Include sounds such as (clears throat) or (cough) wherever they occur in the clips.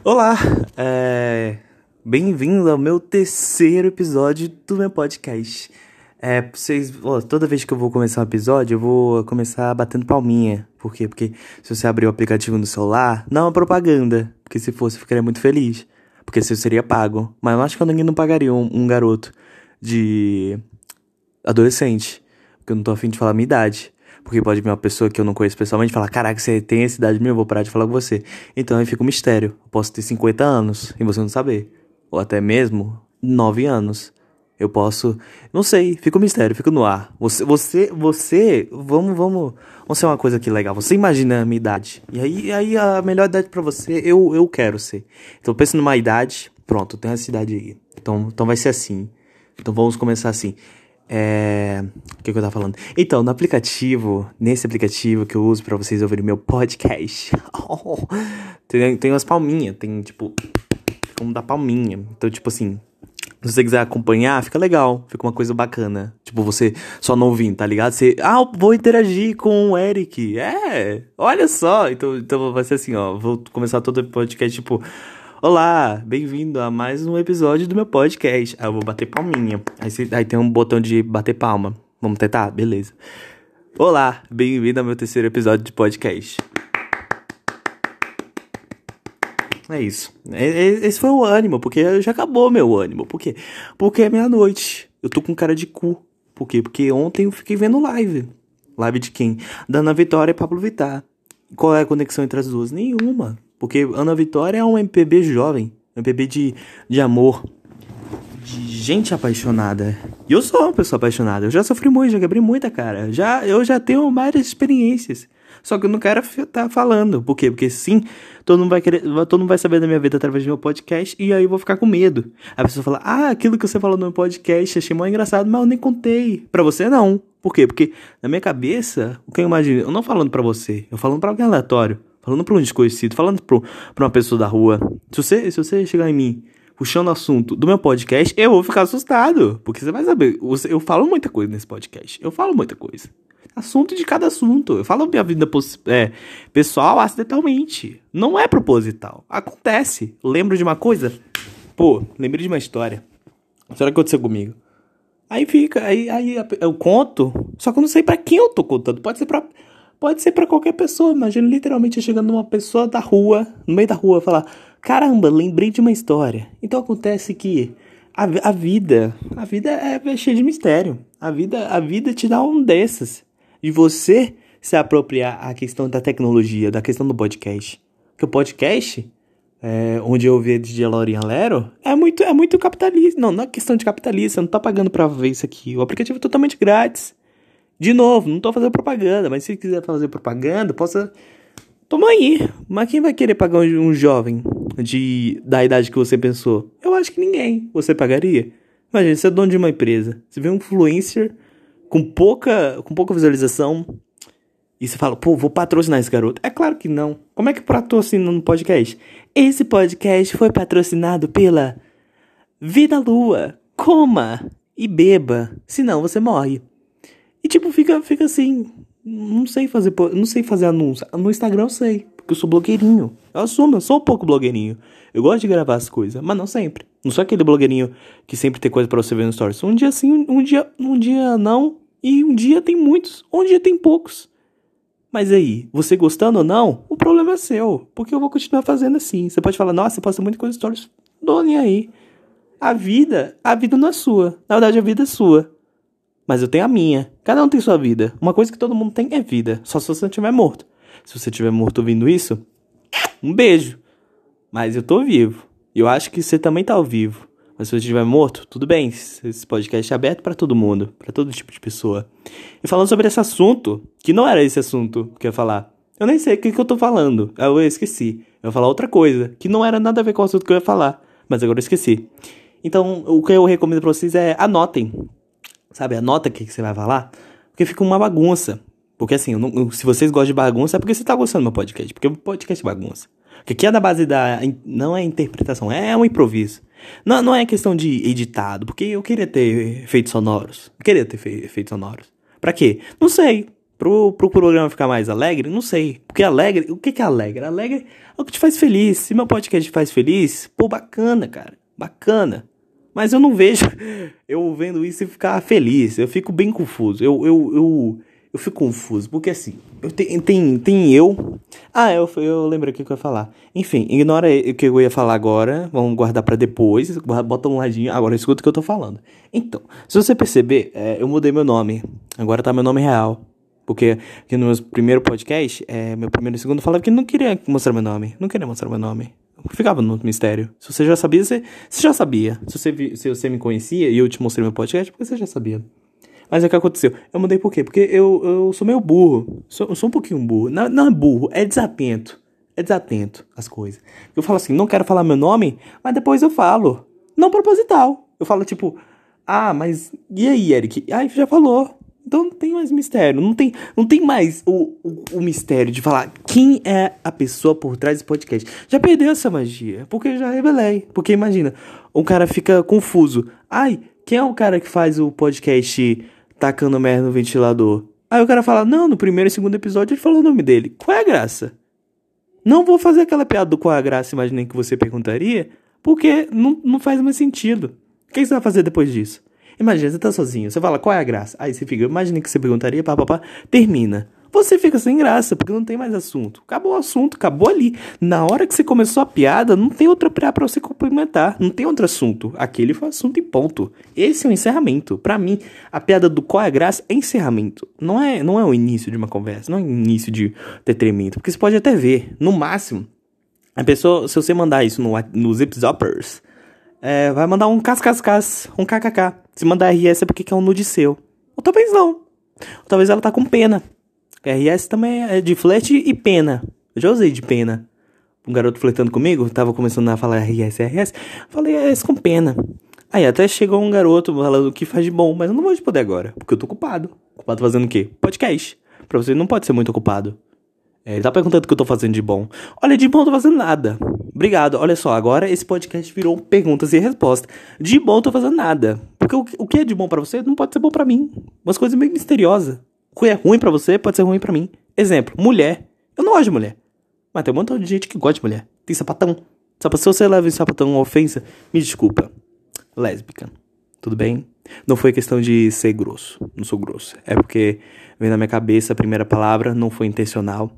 Olá, é... bem-vindo ao meu terceiro episódio do meu podcast. É, vocês, ó, toda vez que eu vou começar um episódio, eu vou começar batendo palminha. Por quê? Porque se você abrir o aplicativo no celular, não é uma propaganda. Porque se fosse, eu ficaria muito feliz. Porque se eu seria pago. Mas eu acho que ninguém não pagaria um, um garoto de adolescente. Porque eu não tô afim de falar a minha idade. Porque pode vir uma pessoa que eu não conheço pessoalmente e falar: Caraca, você tem essa idade mesmo, eu vou parar de falar com você. Então aí fica um mistério. Eu posso ter 50 anos e você não saber. Ou até mesmo 9 anos. Eu posso. Não sei, fica um mistério, fica no ar. Você, você, você. Vamos, vamos. Vamos ser uma coisa aqui legal. Você imagina a minha idade. E aí, aí a melhor idade para você, eu, eu quero ser. Então pensa numa idade. Pronto, tem essa idade aí. Então, então vai ser assim. Então vamos começar assim. É... O que, que eu tava falando? Então, no aplicativo, nesse aplicativo que eu uso para vocês ouvirem meu podcast, (laughs) tem, tem umas palminhas, tem tipo. Como da palminha. Então, tipo assim. Se você quiser acompanhar, fica legal, fica uma coisa bacana. Tipo, você só não ouvindo, tá ligado? Você, ah, vou interagir com o Eric. É, olha só. Então, então vai ser assim, ó. Vou começar todo o podcast, tipo, Olá, bem-vindo a mais um episódio do meu podcast. Aí eu vou bater palminha. Aí, aí tem um botão de bater palma. Vamos tentar? Beleza. Olá, bem-vindo ao meu terceiro episódio de podcast. É isso. Esse foi o ânimo, porque já acabou meu ânimo. Por quê? Porque é meia-noite. Eu tô com cara de cu. Por quê? Porque ontem eu fiquei vendo live. Live de quem? Da Ana Vitória e Pablo Vittar. Qual é a conexão entre as duas? Nenhuma. Porque Ana Vitória é um MPB jovem, MPB de, de amor, de gente apaixonada. E eu sou uma pessoa apaixonada. Eu já sofri muito, já quebrei muita cara. Já, eu já tenho várias experiências. Só que eu não quero estar tá falando. Por quê? Porque sim, todo mundo vai querer, todo mundo vai saber da minha vida através do meu podcast e aí eu vou ficar com medo. A pessoa fala: "Ah, aquilo que você falou no meu podcast, achei muito engraçado, mas eu nem contei". Para você não. Por quê? Porque na minha cabeça, o que eu imagino, eu não falando para você, eu falando para alguém aleatório falando pra um desconhecido, falando pro, pra uma pessoa da rua. Se você, se você chegar em mim puxando o assunto do meu podcast, eu vou ficar assustado. Porque você vai saber, eu falo muita coisa nesse podcast. Eu falo muita coisa. Assunto de cada assunto. Eu falo minha vida é, pessoal acidentalmente. Não é proposital. Acontece. Lembro de uma coisa? Pô, lembrei de uma história. Será que aconteceu comigo? Aí fica, aí, aí eu conto, só que eu não sei para quem eu tô contando. Pode ser pra Pode ser para qualquer pessoa. Imagina literalmente chegando numa pessoa da rua, no meio da rua, falar: Caramba, lembrei de uma história. Então acontece que a, a vida, a vida é, é cheia de mistério. A vida, a vida te dá um desses. De você se apropriar a questão da tecnologia, da questão do podcast. Porque o podcast, é, onde eu vi de Lorinha Lero, é muito, é muito capitalista. Não, não é questão de capitalista, não tá pagando pra ver isso aqui. O aplicativo é totalmente grátis. De novo, não tô fazendo propaganda, mas se quiser fazer propaganda, possa. Toma aí. Mas quem vai querer pagar um jovem de da idade que você pensou? Eu acho que ninguém. Você pagaria? Imagina, você é dono de uma empresa. Você vê um influencer com pouca, com pouca visualização e você fala, pô, vou patrocinar esse garoto. É claro que não. Como é que patrocina no podcast? Esse podcast foi patrocinado pela Vida Lua. Coma e beba, senão você morre. E tipo, fica, fica assim. Não sei fazer, não sei fazer anúncio. No Instagram eu sei, porque eu sou blogueirinho. Eu assumo, eu sou um pouco blogueirinho. Eu gosto de gravar as coisas, mas não sempre. Não sou aquele blogueirinho que sempre tem coisa para você ver no stories. Um dia sim, um dia, um dia não, e um dia tem muitos, um dia tem poucos. Mas aí, você gostando ou não, o problema é seu, porque eu vou continuar fazendo assim. Você pode falar, nossa, você posta muita coisa no stories, dou nem aí. A vida, a vida não é sua. Na verdade, a vida é sua. Mas eu tenho a minha. Cada um tem sua vida. Uma coisa que todo mundo tem é vida. Só se você estiver morto. Se você estiver morto ouvindo isso, um beijo. Mas eu tô vivo. Eu acho que você também tá ao vivo. Mas se você estiver morto, tudo bem. Esse podcast é aberto para todo mundo, para todo tipo de pessoa. E falando sobre esse assunto, que não era esse assunto que eu ia falar. Eu nem sei o que, que eu tô falando. Eu esqueci. Eu ia falar outra coisa, que não era nada a ver com o assunto que eu ia falar. Mas agora eu esqueci. Então, o que eu recomendo pra vocês é anotem sabe, anota o que, que você vai falar, porque fica uma bagunça. Porque assim, não, se vocês gostam de bagunça, é porque você tá gostando do meu podcast, porque o podcast é bagunça. Porque aqui é da base da. Não é interpretação, é um improviso. Não, não é questão de editado, porque eu queria ter efeitos sonoros. Eu queria ter efeitos sonoros. Pra quê? Não sei. Pro, pro programa ficar mais alegre? Não sei. Porque alegre, o que que é alegre? Alegre é o que te faz feliz. Se meu podcast te faz feliz, pô, bacana, cara. Bacana. Mas eu não vejo (laughs) eu vendo isso e ficar feliz. Eu fico bem confuso. Eu, eu, eu, eu fico confuso. Porque assim, eu te, tem, tem eu. Ah, eu, eu lembro o que eu ia falar. Enfim, ignora o que eu ia falar agora. Vamos guardar para depois. Bota um ladinho. Agora escuta o que eu tô falando. Então, se você perceber, é, eu mudei meu nome. Agora tá meu nome real. Porque no meu primeiro podcast, é, meu primeiro e segundo, falava que não queria mostrar meu nome. Não queria mostrar meu nome. Ficava no mistério. Se você já sabia, você, você já sabia. Se você, se você me conhecia e eu te mostrei meu podcast, porque você já sabia. Mas é o que aconteceu. Eu mudei por quê? Porque eu, eu sou meio burro. Sou, sou um pouquinho burro. Não, não é burro, é desatento. É desatento as coisas. Eu falo assim, não quero falar meu nome, mas depois eu falo. Não proposital. Eu falo tipo, ah, mas e aí, Eric? Ai, já falou. Então não tem mais mistério, não tem, não tem mais o, o, o, mistério de falar quem é a pessoa por trás desse podcast. Já perdeu essa magia, porque já revelei. Porque imagina, um cara fica confuso. Ai, quem é o cara que faz o podcast tacando merda no ventilador? Aí o cara fala, não, no primeiro e segundo episódio ele falou o nome dele. Qual é a graça? Não vou fazer aquela piada do qual é a graça, imaginei que você perguntaria, porque não, não faz mais sentido. O que você vai fazer depois disso? Imagina, você tá sozinho, você fala, qual é a graça? Aí você fica, imagina que você perguntaria, papapá, termina. Você fica sem graça, porque não tem mais assunto. Acabou o assunto, acabou ali. Na hora que você começou a piada, não tem outra piada pra você complementar. Não tem outro assunto. Aquele foi assunto e ponto. Esse é o encerramento. Para mim, a piada do qual é a graça é encerramento. Não é, não é o início de uma conversa, não é o início de detrimento. Porque você pode até ver, no máximo, a pessoa, se você mandar isso no, nos Zipzoppers, é, vai mandar um cascascas, um kkk. Se mandar RS é porque quer um nude seu. Ou talvez não. Ou talvez ela tá com pena. RS também é de flerte e pena. Eu já usei de pena. Um garoto flertando comigo, tava começando a falar RS, RS. Falei RS com pena. Aí até chegou um garoto falando o que faz de bom, mas eu não vou te poder agora, porque eu tô ocupado. Ocupado fazendo o quê? Podcast. Pra você não pode ser muito ocupado. É, ele tá perguntando o que eu tô fazendo de bom. Olha, de bom eu tô fazendo nada. Obrigado. Olha só, agora esse podcast virou perguntas e respostas. De bom eu tô fazendo nada. Porque o, o que é de bom para você não pode ser bom para mim. Umas coisas meio misteriosas. O que é ruim para você pode ser ruim para mim. Exemplo, mulher. Eu não gosto de mulher. Mas tem um montão de gente que gosta de mulher. Tem sapatão. Se você leva esse sapatão uma ofensa, me desculpa. Lésbica. Tudo bem? Não foi questão de ser grosso. Não sou grosso. É porque veio na minha cabeça a primeira palavra, não foi intencional.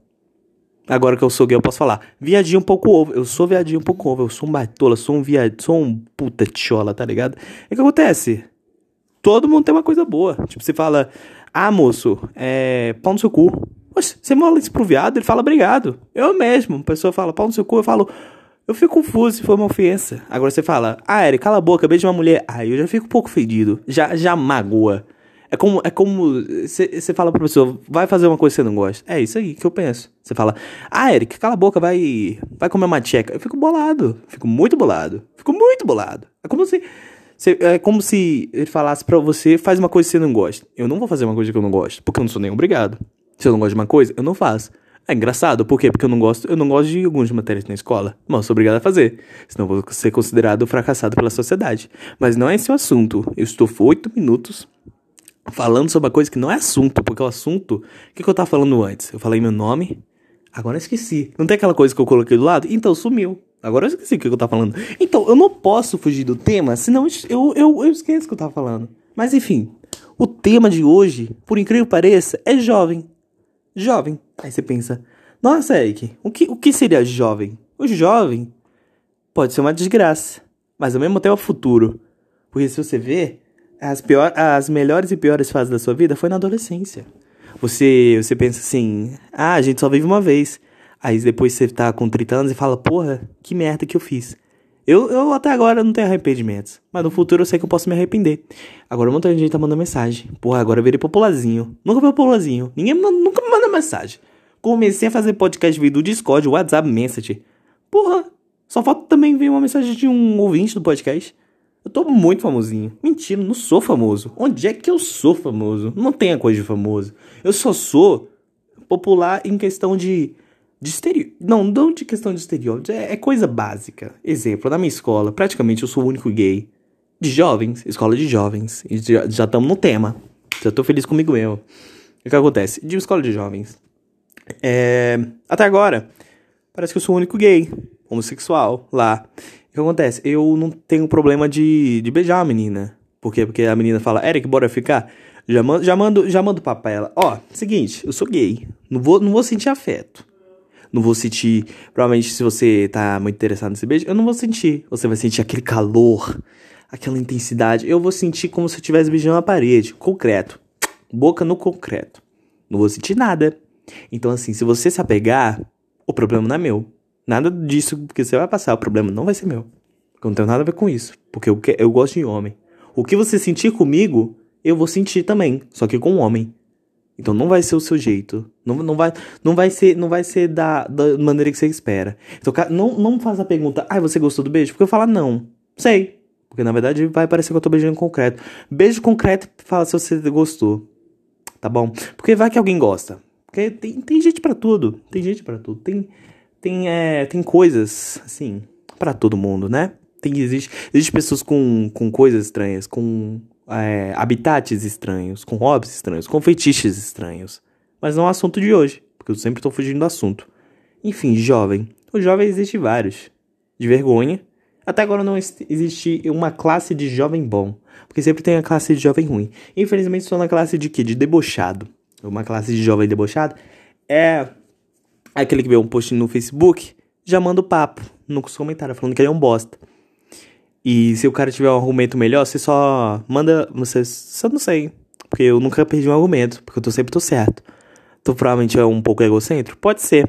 Agora que eu sou gay, eu posso falar. Viadinho um pouco ovo. Eu sou viadinho um pouco ovo. Eu sou um baitola, sou um viadinho, sou um puta tchola, tá ligado? É o que acontece. Todo mundo tem uma coisa boa. Tipo, você fala, ah, moço, é. pau no seu cu. Você manda isso pro viado, ele fala obrigado. Eu mesmo. A pessoa fala pau no seu cu, eu falo. Eu fico confuso se for uma ofensa. Agora você fala, ah, Eric, cala a boca, beijo uma mulher. Aí eu já fico um pouco fedido. Já, já magoa. É como é como você fala pra pessoa, vai fazer uma coisa que você não gosta. É isso aí que eu penso. Você fala, ah, Eric, cala a boca, vai vai comer uma tcheca. Eu fico bolado, fico muito bolado, fico muito bolado. É como se é como se ele falasse para você, faz uma coisa que você não gosta. Eu não vou fazer uma coisa que eu não gosto, porque eu não sou nem obrigado. Se eu não gosto de uma coisa, eu não faço. É engraçado, por quê? Porque eu não gosto, eu não gosto de algumas matérias na escola. Mas eu sou obrigado a fazer. Senão vou ser considerado fracassado pela sociedade. Mas não é esse o assunto. Eu estou oito minutos falando sobre uma coisa que não é assunto, porque o assunto. O que, que eu tava falando antes? Eu falei meu nome, agora eu esqueci. Não tem aquela coisa que eu coloquei do lado? Então sumiu. Agora eu esqueci o que, que eu tava falando. Então, eu não posso fugir do tema, senão eu, eu, eu esqueço o que eu tava falando. Mas enfim, o tema de hoje, por incrível que pareça, é jovem. Jovem. Aí você pensa, nossa, Eric, o que, o que seria jovem? O jovem pode ser uma desgraça, mas ao mesmo tempo é o futuro. Porque se você ver, as, pior, as melhores e piores fases da sua vida foi na adolescência. Você, você pensa assim, ah, a gente só vive uma vez. Aí depois você tá com 30 anos e fala, porra, que merda que eu fiz. Eu, eu até agora não tenho arrependimentos. Mas no futuro eu sei que eu posso me arrepender. Agora um montão de gente tá mandando mensagem. Porra, agora eu virei popularzinho. Nunca fui popularzinho. Ninguém nunca me manda mensagem. Comecei a fazer podcast vídeo do Discord, WhatsApp, Message. Porra, só falta também ver uma mensagem de um ouvinte do podcast. Eu tô muito famosinho. Mentira, não sou famoso. Onde é que eu sou famoso? Não tem a coisa de famoso. Eu só sou popular em questão de. de estereótipo. Não, não de questão de estereótipo. É, é, coisa básica. Exemplo, na minha escola, praticamente eu sou o único gay. De jovens, escola de jovens. E já estamos no tema. Já tô feliz comigo mesmo. O que acontece? De escola de jovens. É, até agora, parece que eu sou o único gay, homossexual lá. Que acontece? Eu não tenho problema de, de beijar a menina. Por quê? Porque a menina fala, Eric, bora ficar? Já mando, já mando, já mando pra ela. Ó, seguinte, eu sou gay. Não vou, não vou sentir afeto. Não vou sentir. Provavelmente, se você tá muito interessado nesse beijo, eu não vou sentir. Você vai sentir aquele calor, aquela intensidade. Eu vou sentir como se eu estivesse beijando a parede, concreto. Boca no concreto. Não vou sentir nada. Então, assim, se você se apegar, o problema não é meu. Nada disso que você vai passar, o problema não vai ser meu. Eu não tenho nada a ver com isso. Porque eu, eu gosto de homem. O que você sentir comigo eu vou sentir também, só que com um homem. Então não vai ser o seu jeito. Não, não, vai, não vai ser não vai ser da, da maneira que você espera. Então não, não faz a pergunta, ai, ah, você gostou do beijo? Porque eu falo, não. Sei. Porque na verdade vai parecer que eu tô beijando concreto. Beijo concreto fala se você gostou. Tá bom? Porque vai que alguém gosta. Porque tem, tem gente para tudo. Tem gente para tudo. Tem, tem, é, tem coisas, assim, para todo mundo, né? Tem, existe, existe pessoas com, com coisas estranhas, com é, habitats estranhos, com hobbies estranhos, com feitiços estranhos. Mas não é o assunto de hoje, porque eu sempre estou fugindo do assunto. Enfim, jovem. O jovem existe vários. De vergonha. Até agora não existe uma classe de jovem bom. Porque sempre tem a classe de jovem ruim. Infelizmente estou na classe de quê? De debochado. Uma classe de jovem debochado é aquele que vê um post no Facebook, já manda o papo nos comentários falando que ele é um bosta. E se o cara tiver um argumento melhor, você só manda. Você só não sei. Porque eu nunca perdi um argumento. Porque eu tô sempre tô certo. Tu provavelmente é um pouco egocêntrico? Pode ser.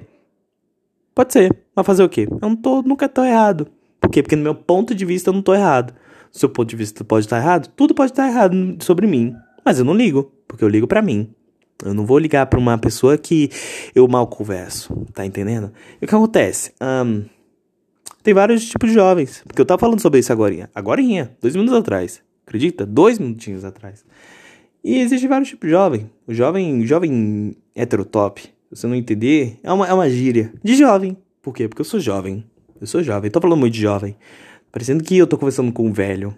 Pode ser. Mas fazer o quê? Eu não tô, nunca tô errado. Por quê? Porque no meu ponto de vista eu não tô errado. Do seu ponto de vista pode estar errado? Tudo pode estar errado sobre mim. Mas eu não ligo. Porque eu ligo para mim. Eu não vou ligar pra uma pessoa que eu mal converso. Tá entendendo? E o que acontece? Um, tem vários tipos de jovens. Porque eu tava falando sobre isso agora. Agorinha, dois minutos atrás. Acredita? Dois minutinhos atrás. E existe vários tipos de jovem. O jovem, jovem heterotop, se você não entender, é uma, é uma gíria de jovem. Por quê? Porque eu sou jovem. Eu sou jovem. tô falando muito de jovem. Parecendo que eu tô conversando com um velho.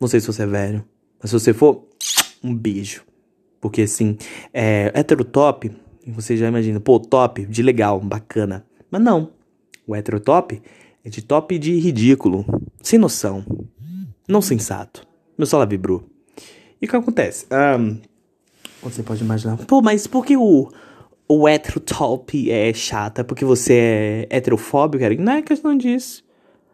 Não sei se você é velho. Mas se você for, um beijo. Porque assim, é heterotop, você já imagina, pô, top, de legal, bacana. Mas não. O heterotop é de top de ridículo, sem noção, não sensato. Meu celular vibrou. E o que acontece? Um, você pode imaginar, pô, mas por que o, o heterotop é chata? Porque você é heterofóbico, cara? Não é questão disso.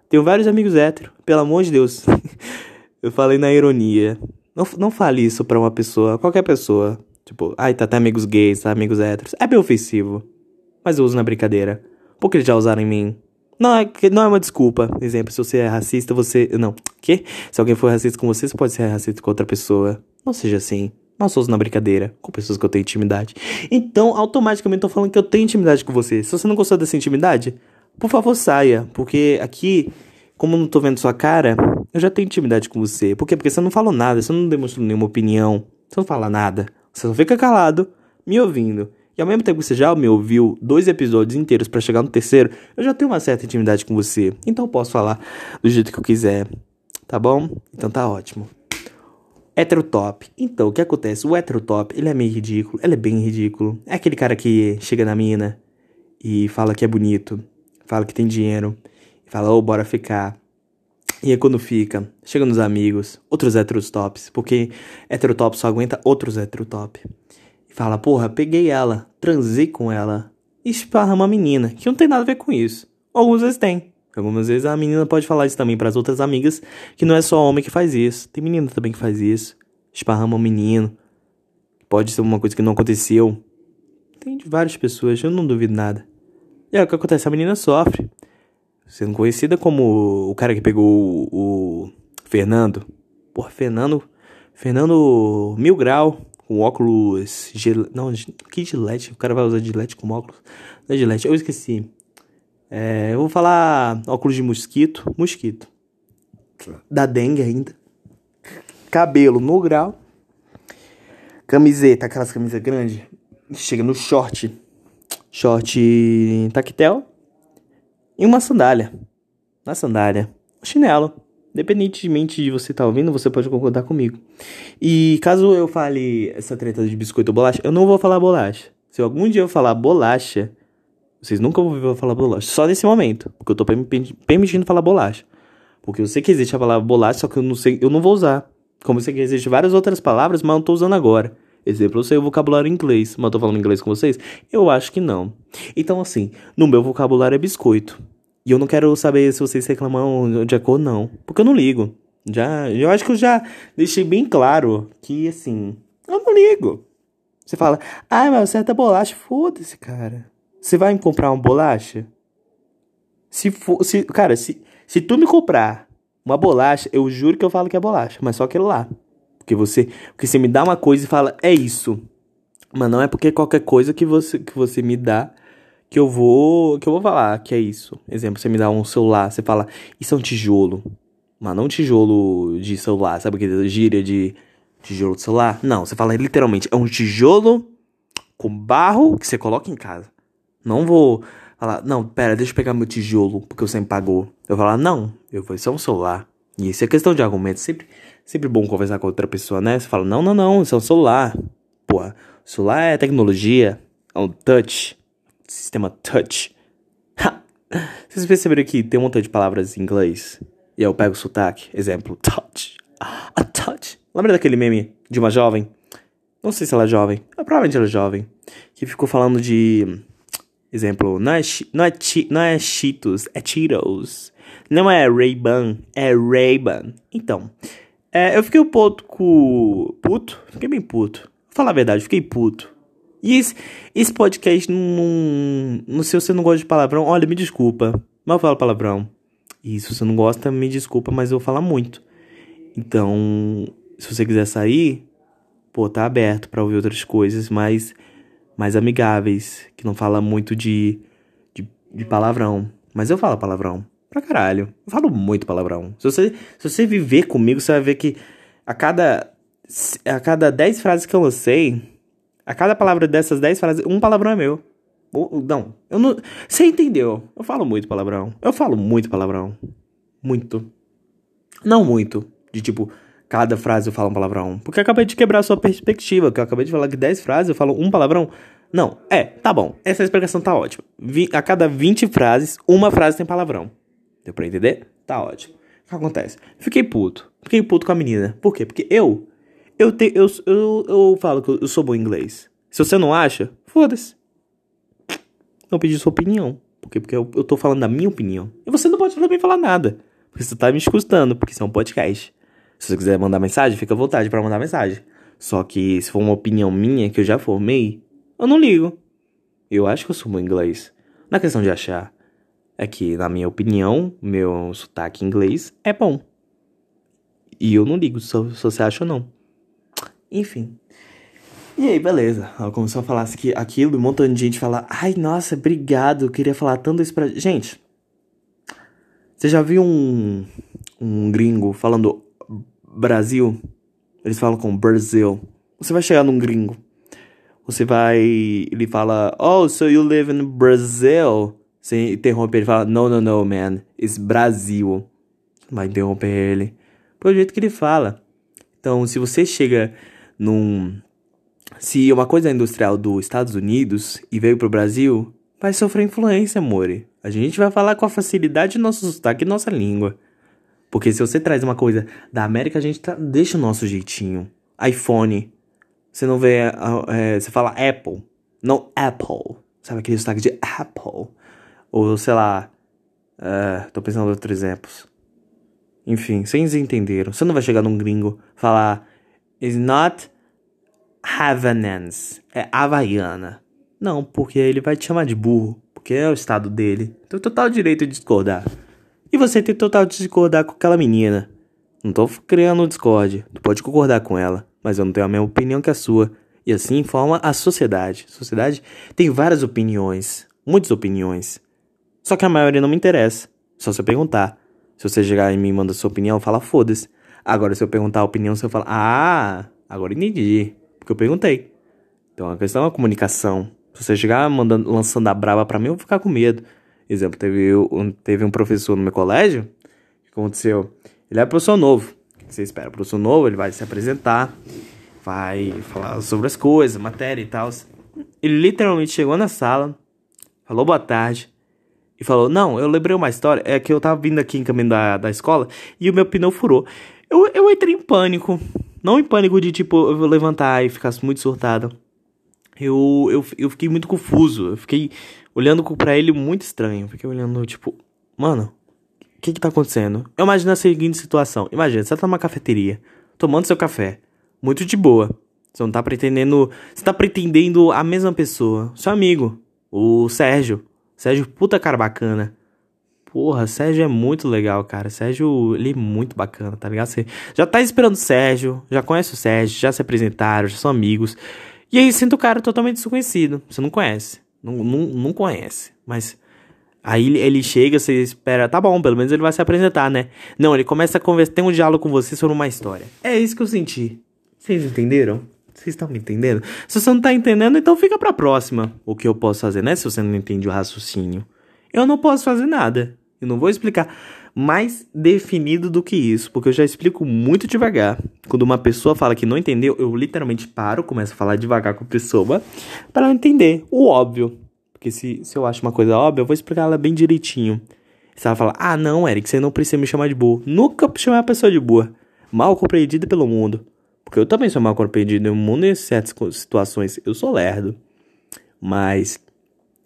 Tenho vários amigos héteros, pelo amor de Deus. (laughs) eu falei na ironia. Não, não fale isso pra uma pessoa, qualquer pessoa. Tipo, ai, tá até amigos gays, tá amigos héteros. É bem ofensivo. Mas eu uso na brincadeira. Porque eles já usaram em mim. Não é, não é uma desculpa. Exemplo, se você é racista, você. Não. Que? Se alguém for racista com você, você pode ser racista com outra pessoa. Não seja assim. Não sou na brincadeira com pessoas que eu tenho intimidade. Então, automaticamente tô falando que eu tenho intimidade com você. Se você não gostou dessa intimidade, por favor, saia. Porque aqui, como eu não tô vendo sua cara, eu já tenho intimidade com você. Por quê? Porque você não falou nada, você não demonstrou nenhuma opinião, você não fala nada. Você só fica calado, me ouvindo. E ao mesmo tempo que você já me ouviu dois episódios inteiros para chegar no terceiro, eu já tenho uma certa intimidade com você. Então eu posso falar do jeito que eu quiser. Tá bom? Então tá ótimo. Heterotop. Então, o que acontece? O heterotop, ele é meio ridículo. Ele é bem ridículo. É aquele cara que chega na mina e fala que é bonito. Fala que tem dinheiro. E fala, ô, oh, bora ficar. E aí quando fica, chega nos amigos, outros heterotops. Porque heterotop só aguenta outros heterotop. Fala, porra, peguei ela, transei com ela. E esparra uma menina, que não tem nada a ver com isso. Algumas vezes tem. Algumas vezes a menina pode falar isso também para as outras amigas, que não é só homem que faz isso. Tem menina também que faz isso. Esparrama um menino. Pode ser uma coisa que não aconteceu. Tem de várias pessoas, eu não duvido nada. E aí o que acontece? A menina sofre. Sendo conhecida como o cara que pegou o, o Fernando. Porra, Fernando. Fernando Mil Grau com óculos. Gel... Não, que gilete? O cara vai usar gilete com óculos. Não é gilete, eu esqueci. É, eu vou falar óculos de mosquito. Mosquito. Da dengue ainda. Cabelo no grau. Camiseta, aquelas camisas grandes. Chega no short. Short tactel. E uma sandália. Na sandália. Um chinelo. Independentemente de você estar tá ouvindo, você pode concordar comigo. E caso eu fale essa treta de biscoito ou bolacha, eu não vou falar bolacha. Se algum dia eu falar bolacha, vocês nunca vão ouvir falar bolacha. Só nesse momento. Porque eu tô permitindo falar bolacha. Porque eu sei que existe a palavra bolacha, só que eu não sei, eu não vou usar. Como eu sei que existem várias outras palavras, mas eu não tô usando agora. Exemplo, eu sei o vocabulário inglês, mas eu tô falando inglês com vocês? Eu acho que não. Então, assim, no meu vocabulário é biscoito. E eu não quero saber se vocês reclamam de cor, não. Porque eu não ligo. Já, eu acho que eu já deixei bem claro que, assim, eu não ligo. Você fala, ah, mas você é bolacha. Foda-se, cara. Você vai me comprar uma bolacha? Se for, se, cara, se, se tu me comprar uma bolacha, eu juro que eu falo que é bolacha, mas só aquilo lá. Porque você, porque você me dá uma coisa e fala, é isso. Mas não é porque qualquer coisa que você, que você me dá que eu vou, que eu vou falar que é isso. Exemplo, você me dá um celular, você fala, isso é um tijolo. Mas não tijolo de celular, sabe aquele gíria de tijolo de celular? Não, você fala literalmente, é um tijolo com barro que você coloca em casa. Não vou falar, não, pera, deixa eu pegar meu tijolo, porque você me pagou. Eu vou falar, não, eu vou ser um celular. E isso é questão de argumento. Sempre, sempre bom conversar com outra pessoa, né? Você fala, não, não, não, isso é um celular. Porra, celular é tecnologia, é um touch, sistema touch. Vocês perceberam que tem um montão de palavras em inglês? E eu pego o sotaque. Exemplo, touch. A touch. Lembra daquele meme de uma jovem? Não sei se ela é jovem. Provavelmente ela é jovem. Que ficou falando de Exemplo, não é, não é, não é Cheetos, é Cheetos. Não é Ray-Ban, é Ray-Ban. Então, é, eu fiquei um pouco puto. Fiquei bem puto. Vou falar a verdade, fiquei puto. E esse, esse podcast, não, não sei se você não gosta de palavrão, olha, me desculpa, mas eu falo palavrão. E se você não gosta, me desculpa, mas eu falo muito. Então, se você quiser sair, pô, tá aberto para ouvir outras coisas, mas mais amigáveis, que não fala muito de, de, de, palavrão. Mas eu falo palavrão. Pra caralho. Eu falo muito palavrão. Se você, se você viver comigo, você vai ver que a cada, a cada 10 frases que eu lancei, a cada palavra dessas 10 frases, um palavrão é meu. Não, eu não. Você entendeu? Eu falo muito palavrão. Eu falo muito palavrão. Muito. Não muito. De tipo, cada frase eu falo um palavrão. Porque eu acabei de quebrar a sua perspectiva, que eu acabei de falar que 10 frases eu falo um palavrão. Não, é, tá bom. Essa explicação tá ótima. Vi, a cada 20 frases, uma frase tem palavrão. Deu pra entender? Tá ótimo. O que acontece? Fiquei puto. Fiquei puto com a menina. Por quê? Porque eu. Eu, te, eu, eu, eu falo que eu sou bom em inglês. Se você não acha, foda-se. Não pedi sua opinião. Por quê? Porque eu, eu tô falando da minha opinião. E você não pode também falar nada. Porque você tá me escutando, porque isso é um podcast. Se você quiser mandar mensagem, fica à vontade para mandar mensagem. Só que se for uma opinião minha que eu já formei, eu não ligo. Eu acho que eu sou bom inglês. Na questão de achar, é que, na minha opinião, meu sotaque inglês é bom. E eu não ligo se, você acha ou não. Enfim. E aí, beleza. Ela começou a falar aquilo e um montão de gente fala: Ai, nossa, obrigado, eu queria falar tanto isso pra. Gente, você já viu um, um gringo falando Brasil, eles falam com Brasil. Você vai chegar num gringo. Você vai. Ele fala, Oh, so you live in Brazil? Você interrompe ele fala, No, no, no, man. It's Brasil. Vai interromper ele. Pelo jeito que ele fala. Então, se você chega num. Se uma coisa é industrial dos Estados Unidos e veio pro Brasil, vai sofrer influência, amore. A gente vai falar com a facilidade do nosso sotaque e nossa língua. Porque se você traz uma coisa da América, a gente tá, deixa o nosso jeitinho. iPhone. Você não vê. É, você fala Apple. Não Apple. Sabe aquele sotaque de Apple? Ou sei lá. Uh, tô pensando em outros exemplos. Enfim, vocês entenderam. Você não vai chegar num gringo falar. Is not Havanense. É Havaiana. Não, porque ele vai te chamar de burro. Porque é o estado dele. Tem total direito de discordar. E você tem total de discordar com aquela menina. Não tô criando um Discord. Tu pode concordar com ela, mas eu não tenho a mesma opinião que a sua. E assim forma a sociedade. A sociedade tem várias opiniões, muitas opiniões. Só que a maioria não me interessa. Só se eu perguntar. Se você chegar e me manda sua opinião, fala foda-se. Agora, se eu perguntar a opinião, você fala, ah, agora entendi. Porque eu perguntei. Então a questão é a comunicação. Se você chegar mandando, lançando a brava pra mim, eu vou ficar com medo. Exemplo, teve um, teve um professor no meu colégio, que aconteceu? Ele é professor novo. O você espera? O professor novo, ele vai se apresentar, vai falar sobre as coisas, matéria e tal. Ele literalmente chegou na sala, falou boa tarde e falou: Não, eu lembrei uma história. É que eu tava vindo aqui em caminho da, da escola e o meu pneu furou. Eu, eu entrei em pânico. Não em pânico de tipo eu levantar e ficar muito surtado. Eu, eu, eu fiquei muito confuso. Eu fiquei olhando para ele muito estranho. Fiquei olhando, tipo, mano, o que que tá acontecendo? Eu imagino a seguinte situação. Imagina, você tá numa cafeteria, tomando seu café, muito de boa. Você não tá pretendendo. Você tá pretendendo a mesma pessoa. Seu amigo, o Sérgio. Sérgio, puta cara bacana. Porra, Sérgio é muito legal, cara. Sérgio, ele é muito bacana, tá ligado? Você já tá esperando o Sérgio, já conhece o Sérgio, já se apresentaram, já são amigos. E aí senta o cara totalmente desconhecido. Você não conhece. Não, não, não conhece. Mas aí ele chega, você espera, tá bom, pelo menos ele vai se apresentar, né? Não, ele começa a conversar, tem um diálogo com você sobre uma história. É isso que eu senti. Vocês entenderam? Vocês estão me entendendo? Se você não tá entendendo, então fica pra próxima. O que eu posso fazer, né? Se você não entende o raciocínio. Eu não posso fazer nada. Eu não vou explicar mais definido do que isso, porque eu já explico muito devagar. Quando uma pessoa fala que não entendeu, eu literalmente paro, começo a falar devagar com a pessoa para ela entender o óbvio. Porque se, se eu acho uma coisa óbvia, eu vou explicar ela bem direitinho. Se ela falar, ah, não, Eric, você não precisa me chamar de burro. Nunca chamar a pessoa de burra. Mal compreendida pelo mundo. Porque eu também sou mal compreendido no mundo em certas situações. Eu sou lerdo. Mas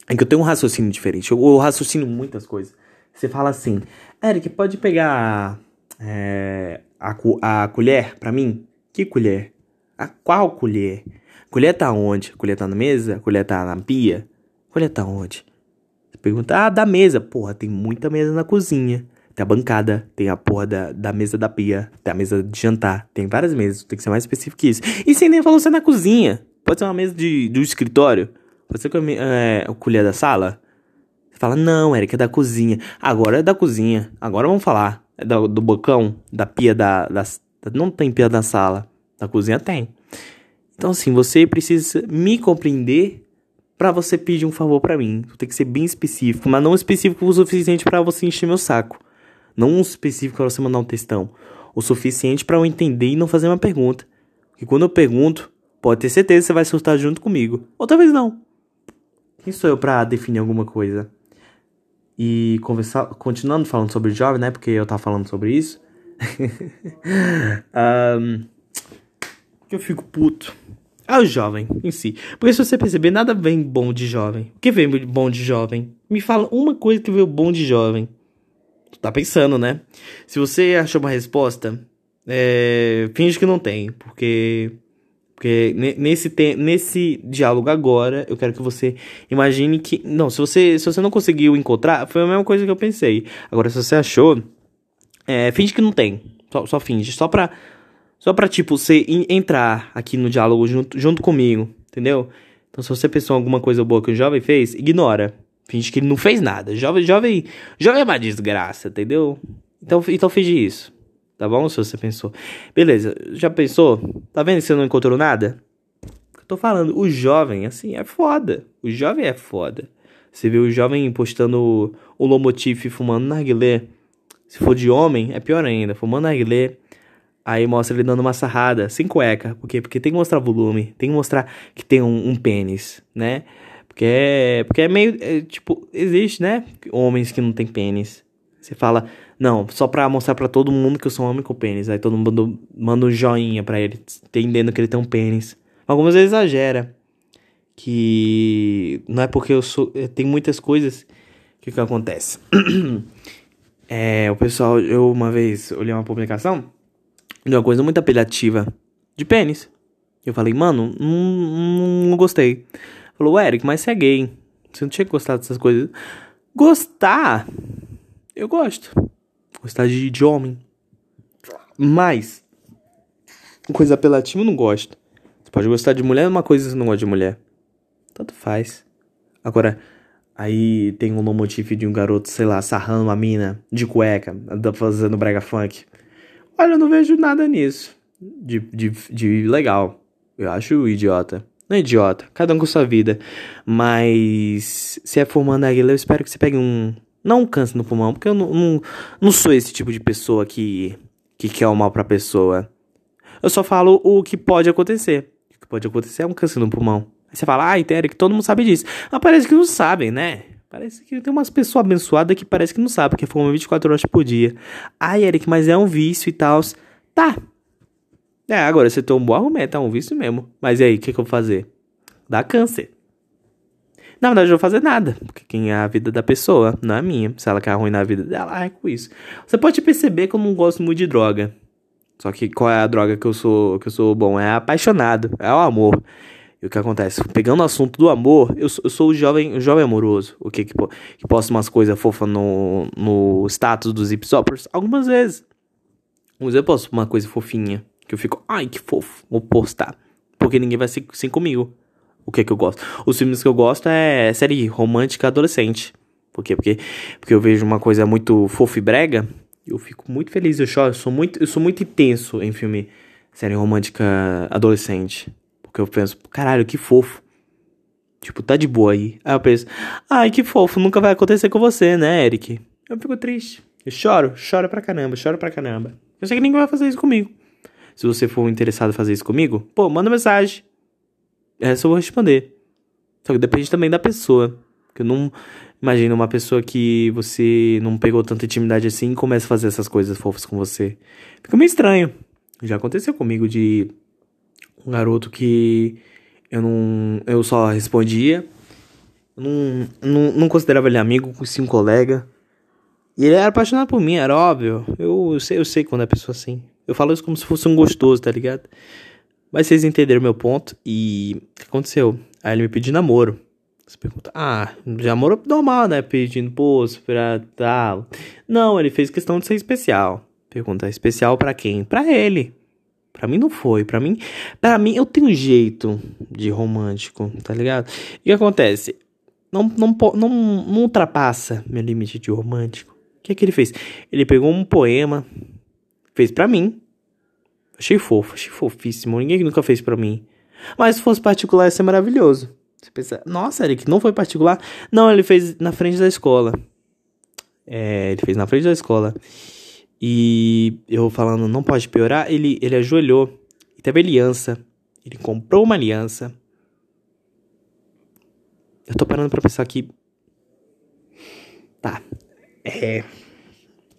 é que eu tenho um raciocínio diferente. Eu, eu raciocino muitas coisas. Você fala assim, Eric, pode pegar é, a, a colher pra mim? Que colher? A qual colher? Colher tá onde? Colher tá na mesa? Colher tá na pia? Colher tá onde? Você pergunta, ah, da mesa. Porra, tem muita mesa na cozinha. Tem a bancada, tem a porra da, da mesa da pia, tem a mesa de jantar, tem várias mesas, tem que ser mais específico que isso. E você nem falou é na cozinha. Pode ser uma mesa de, de um escritório, pode ser é, a colher da sala. Você fala, não, Eric, é da cozinha. Agora é da cozinha, agora vamos falar. É do, do bocão, da pia da, da. Não tem pia da sala, da cozinha tem. Então, assim, você precisa me compreender para você pedir um favor para mim. Tem que ser bem específico, mas não específico o suficiente para você encher meu saco. Não um específico para você mandar um textão. O suficiente para eu entender e não fazer uma pergunta. Porque quando eu pergunto, pode ter certeza que você vai surtar junto comigo. Ou talvez não. Quem sou eu para definir alguma coisa? E conversar, continuando falando sobre jovem, né? Porque eu tava falando sobre isso. (laughs) um, que eu fico puto. É o jovem em si. Porque se você perceber, nada vem bom de jovem. O que vem bom de jovem? Me fala uma coisa que veio bom de jovem. Tá pensando, né? Se você achou uma resposta, é, finge que não tem, porque porque nesse nesse diálogo agora, eu quero que você imagine que não, se você se você não conseguiu encontrar, foi a mesma coisa que eu pensei. Agora se você achou, é, finge que não tem. Só, só finge, só pra só pra tipo você entrar aqui no diálogo junto junto comigo, entendeu? Então se você pensou em alguma coisa boa que o jovem fez, ignora. Finge que ele não fez nada. Jovem, jovem, jovem é uma desgraça, entendeu? Então, então finge isso. Tá bom? Se você pensou. Beleza, já pensou? Tá vendo que você não encontrou nada? Eu tô falando, o jovem, assim, é foda. O jovem é foda. Você vê o jovem postando o Lomotif fumando narguilé. Se for de homem, é pior ainda. Fumando narguilé. Aí mostra ele dando uma sarrada, sem cueca. Por quê? Porque tem que mostrar volume. Tem que mostrar que tem um, um pênis, né? Porque é, porque é meio. É, tipo, existe, né? Homens que não tem pênis. Você fala, não, só pra mostrar pra todo mundo que eu sou um homem com pênis. Aí todo mundo manda um joinha pra ele, entendendo que ele tem um pênis. Algumas vezes exagera. Que não é porque eu sou. É, tem muitas coisas que, que acontece. (clears throat) é, o pessoal, eu uma vez olhei uma publicação de uma coisa muito apelativa de pênis. Eu falei, mano, não, não, não gostei. Falou, Eric, mas você é gay. Você não tinha gostado dessas coisas. Gostar, eu gosto. Gostar de, de homem. Mas, coisa apelativa eu não gosto. Você pode gostar de mulher, uma coisa você não gosta de mulher. Tanto faz. Agora, aí tem um motivo de um garoto, sei lá, sarrando uma mina de cueca, fazendo brega funk. Olha, eu não vejo nada nisso. De, de, de legal. Eu acho idiota. Não é idiota, cada um com sua vida. Mas se é formando águila, eu espero que você pegue um. Não um câncer no pulmão, porque eu não, não, não sou esse tipo de pessoa que que quer o mal pra pessoa. Eu só falo o que pode acontecer. O que pode acontecer é um câncer no pulmão. Aí você fala, ai, Eric, todo mundo sabe disso. Mas parece que não sabem, né? Parece que tem umas pessoas abençoadas que parece que não sabem, porque fumam 24 horas por dia. Ai, Eric, mas é um vício e tal. Tá. É, agora você tem um bom argumento, é um vício mesmo. Mas e aí, o que, que eu vou fazer? Dá câncer. Na verdade, eu não vou fazer nada, porque quem é a vida da pessoa, não é minha. Se ela quer arruinar a vida dela, é com isso. Você pode perceber que eu não gosto muito de droga. Só que qual é a droga que eu sou, que eu sou bom? É apaixonado, é o amor. E o que acontece? Pegando o assunto do amor, eu, eu sou o jovem, o jovem amoroso. O que que, que posta umas coisas fofas no, no status dos hip hoppers? Algumas vezes. Algumas vezes eu posto uma coisa fofinha. Que eu fico, ai que fofo, vou postar. Porque ninguém vai ser assim comigo o que que eu gosto. Os filmes que eu gosto é série romântica adolescente. Por quê? Porque, porque eu vejo uma coisa muito fofa e brega. Eu fico muito feliz, eu choro, eu sou muito, eu sou muito intenso em filme série romântica adolescente. Porque eu penso, caralho, que fofo. Tipo, tá de boa aí. Aí eu penso, ai, que fofo, nunca vai acontecer com você, né, Eric? Eu fico triste. Eu choro, choro pra caramba, choro pra caramba. Eu sei que ninguém vai fazer isso comigo. Se você for interessado em fazer isso comigo, pô, manda mensagem. Essa eu vou responder. Só que depende também da pessoa. Porque eu não imagino uma pessoa que você não pegou tanta intimidade assim e começa a fazer essas coisas fofas com você. Fica meio estranho. Já aconteceu comigo de um garoto que eu não. Eu só respondia. não, não, não considerava ele amigo, sim um colega. E ele era apaixonado por mim, era óbvio. Eu, eu, sei, eu sei quando é pessoa assim. Eu falo isso como se fosse um gostoso, tá ligado? Mas vocês entenderam meu ponto e o que aconteceu? Aí ele me pediu namoro. Você pergunta, ah, já namoro normal, né? Pedindo, pô, pra tal. Não, ele fez questão de ser especial. Pergunta, especial para quem? Para ele. Para mim não foi, para mim, para mim eu tenho um jeito de romântico, tá ligado? E o que acontece? Não, não, não, não ultrapassa meu limite de romântico. O que é que ele fez? Ele pegou um poema, fez para mim, Achei fofo, achei fofíssimo. Ninguém nunca fez para mim. Mas se fosse particular, ia ser maravilhoso. Você pensa, nossa, Eric, não foi particular? Não, ele fez na frente da escola. É, ele fez na frente da escola. E eu falando, não pode piorar, ele, ele ajoelhou e teve aliança. Ele comprou uma aliança. Eu tô parando pra pensar aqui. Tá. É.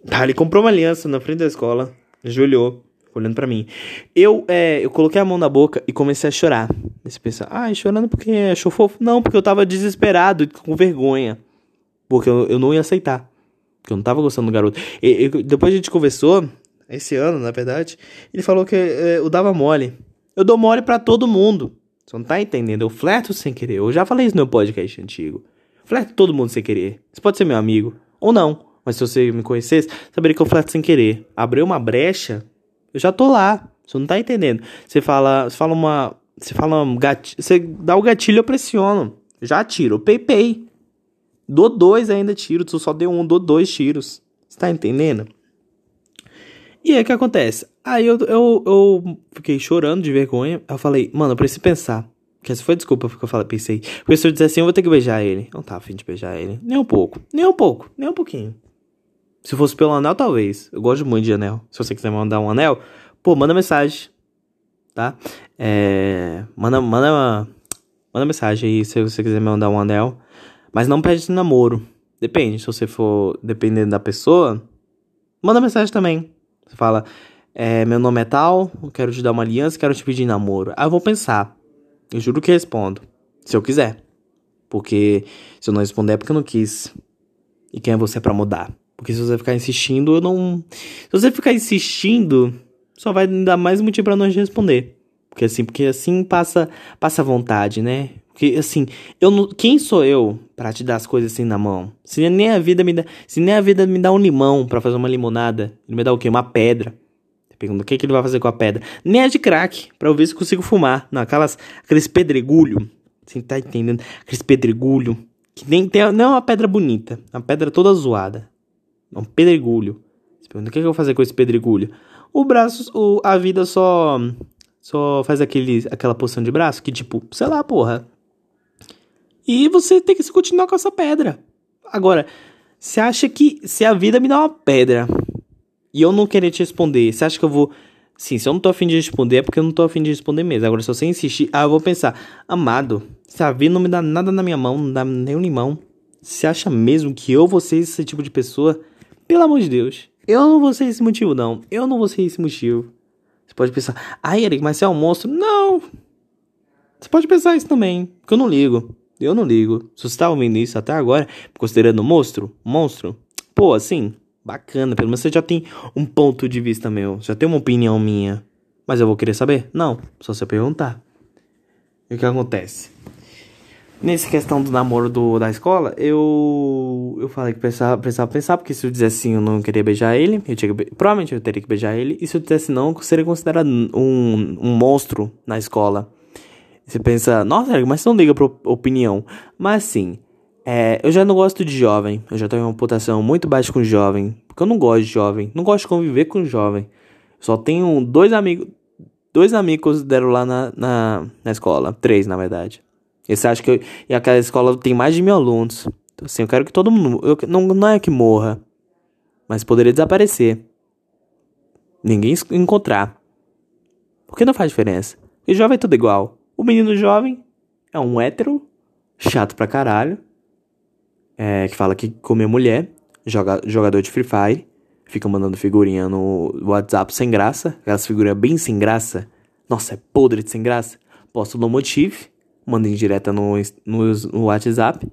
Tá, ele comprou uma aliança na frente da escola. Ajoelhou olhando para mim. Eu, é, eu coloquei a mão na boca e comecei a chorar. Você pensa, ah, chorando porque achou fofo? Não, porque eu tava desesperado, com vergonha. Porque eu, eu não ia aceitar. Porque eu não tava gostando do garoto. E, depois a gente conversou, esse ano, na verdade, ele falou que é, eu dava mole. Eu dou mole para todo mundo. Você não tá entendendo? Eu flerto sem querer. Eu já falei isso no meu podcast antigo. Flerto todo mundo sem querer. Você pode ser meu amigo. Ou não. Mas se você me conhecesse, saberia que eu flerto sem querer. Abriu uma brecha eu já tô lá. Você não tá entendendo. Você fala, você fala uma, você fala um gatilho, você dá o gatilho, eu pressiono. Já tiro, pei pei. Dou dois ainda tiro, tu só deu um, dou dois tiros. Você tá entendendo? E aí o que acontece? Aí eu, eu, eu fiquei chorando de vergonha. Eu falei, mano, eu preciso pensar. Que essa foi desculpa porque eu falei, pensei. Porque se eu disser assim, eu vou ter que beijar ele. Não tá afim de beijar ele. Nem um pouco. Nem um pouco. Nem um pouquinho. Se fosse pelo anel, talvez. Eu gosto muito de anel. Se você quiser mandar um anel, pô, manda mensagem. Tá? É. Manda, manda, manda mensagem aí se você quiser mandar um anel. Mas não pede namoro. Depende. Se você for dependendo da pessoa, manda mensagem também. Você fala: é, Meu nome é tal, quero te dar uma aliança, quero te pedir namoro. Aí eu vou pensar. Eu juro que respondo. Se eu quiser. Porque se eu não responder é porque eu não quis. E quem é você para mudar? Porque se você ficar insistindo, eu não. Se você ficar insistindo, só vai dar mais motivo para nós responder. Porque assim, porque assim passa passa vontade, né? Porque assim, eu não, quem sou eu para te dar as coisas assim na mão? Se nem a vida me dá, se nem a vida me dá um limão para fazer uma limonada, ele me dá o quê? Uma pedra. Pergunta o que, que ele vai fazer com a pedra? Nem é de crack, para eu ver se consigo fumar. Não, aquelas aqueles pedregulho, você tá entendendo? Aqueles pedregulho que nem tem, não é uma pedra bonita, é uma pedra toda zoada. É um pedregulho. Você pergunta, o que, é que eu vou fazer com esse pedregulho? O braço, o, a vida só só faz aquele, aquela posição de braço que tipo, sei lá, porra. E você tem que se continuar com essa pedra. Agora, você acha que se a vida me dá uma pedra e eu não querer te responder, você acha que eu vou. Sim, se eu não tô afim de responder, é porque eu não tô afim de responder mesmo. Agora, se você insistir, ah, eu vou pensar, amado, se a vida não me dá nada na minha mão, não dá nem um limão. Você acha mesmo que eu vou ser esse tipo de pessoa? Pelo amor de Deus. Eu não vou ser esse motivo, não. Eu não vou ser esse motivo. Você pode pensar, ah, Eric, mas você é um monstro. Não! Você pode pensar isso também, porque eu não ligo. Eu não ligo. Se você tá ouvindo isso até agora, considerando monstro, monstro, pô, assim, bacana. Pelo menos você já tem um ponto de vista meu. Já tem uma opinião minha. Mas eu vou querer saber? Não, só você perguntar. E o que acontece? Nessa questão do namoro do, da escola, eu eu falei que precisava, precisava pensar, porque se eu dissesse sim, eu não queria beijar ele. Eu tinha que, provavelmente eu teria que beijar ele. E se eu dissesse não, eu seria considerado um, um monstro na escola. Você pensa, nossa, mas você não liga pra opinião. Mas assim, é, eu já não gosto de jovem. Eu já tenho uma reputação muito baixa com jovem. Porque eu não gosto de jovem. Não gosto de conviver com jovem. Só tenho dois amigos. Dois amigos deram lá na, na, na escola. Três, na verdade. E você acha que eu, e aquela escola tem mais de mil alunos. Então, assim, eu quero que todo mundo. Eu, não, não é que morra. Mas poderia desaparecer. Ninguém encontrar. Porque não faz diferença. E jovem é tudo igual. O menino jovem é um hétero, chato pra caralho. É, que fala que come mulher. Joga, jogador de Free Fire. Fica mandando figurinha no WhatsApp sem graça. Aquelas figurinhas bem sem graça. Nossa, é podre de sem graça. Posto no Motive manda em direta no, no, no WhatsApp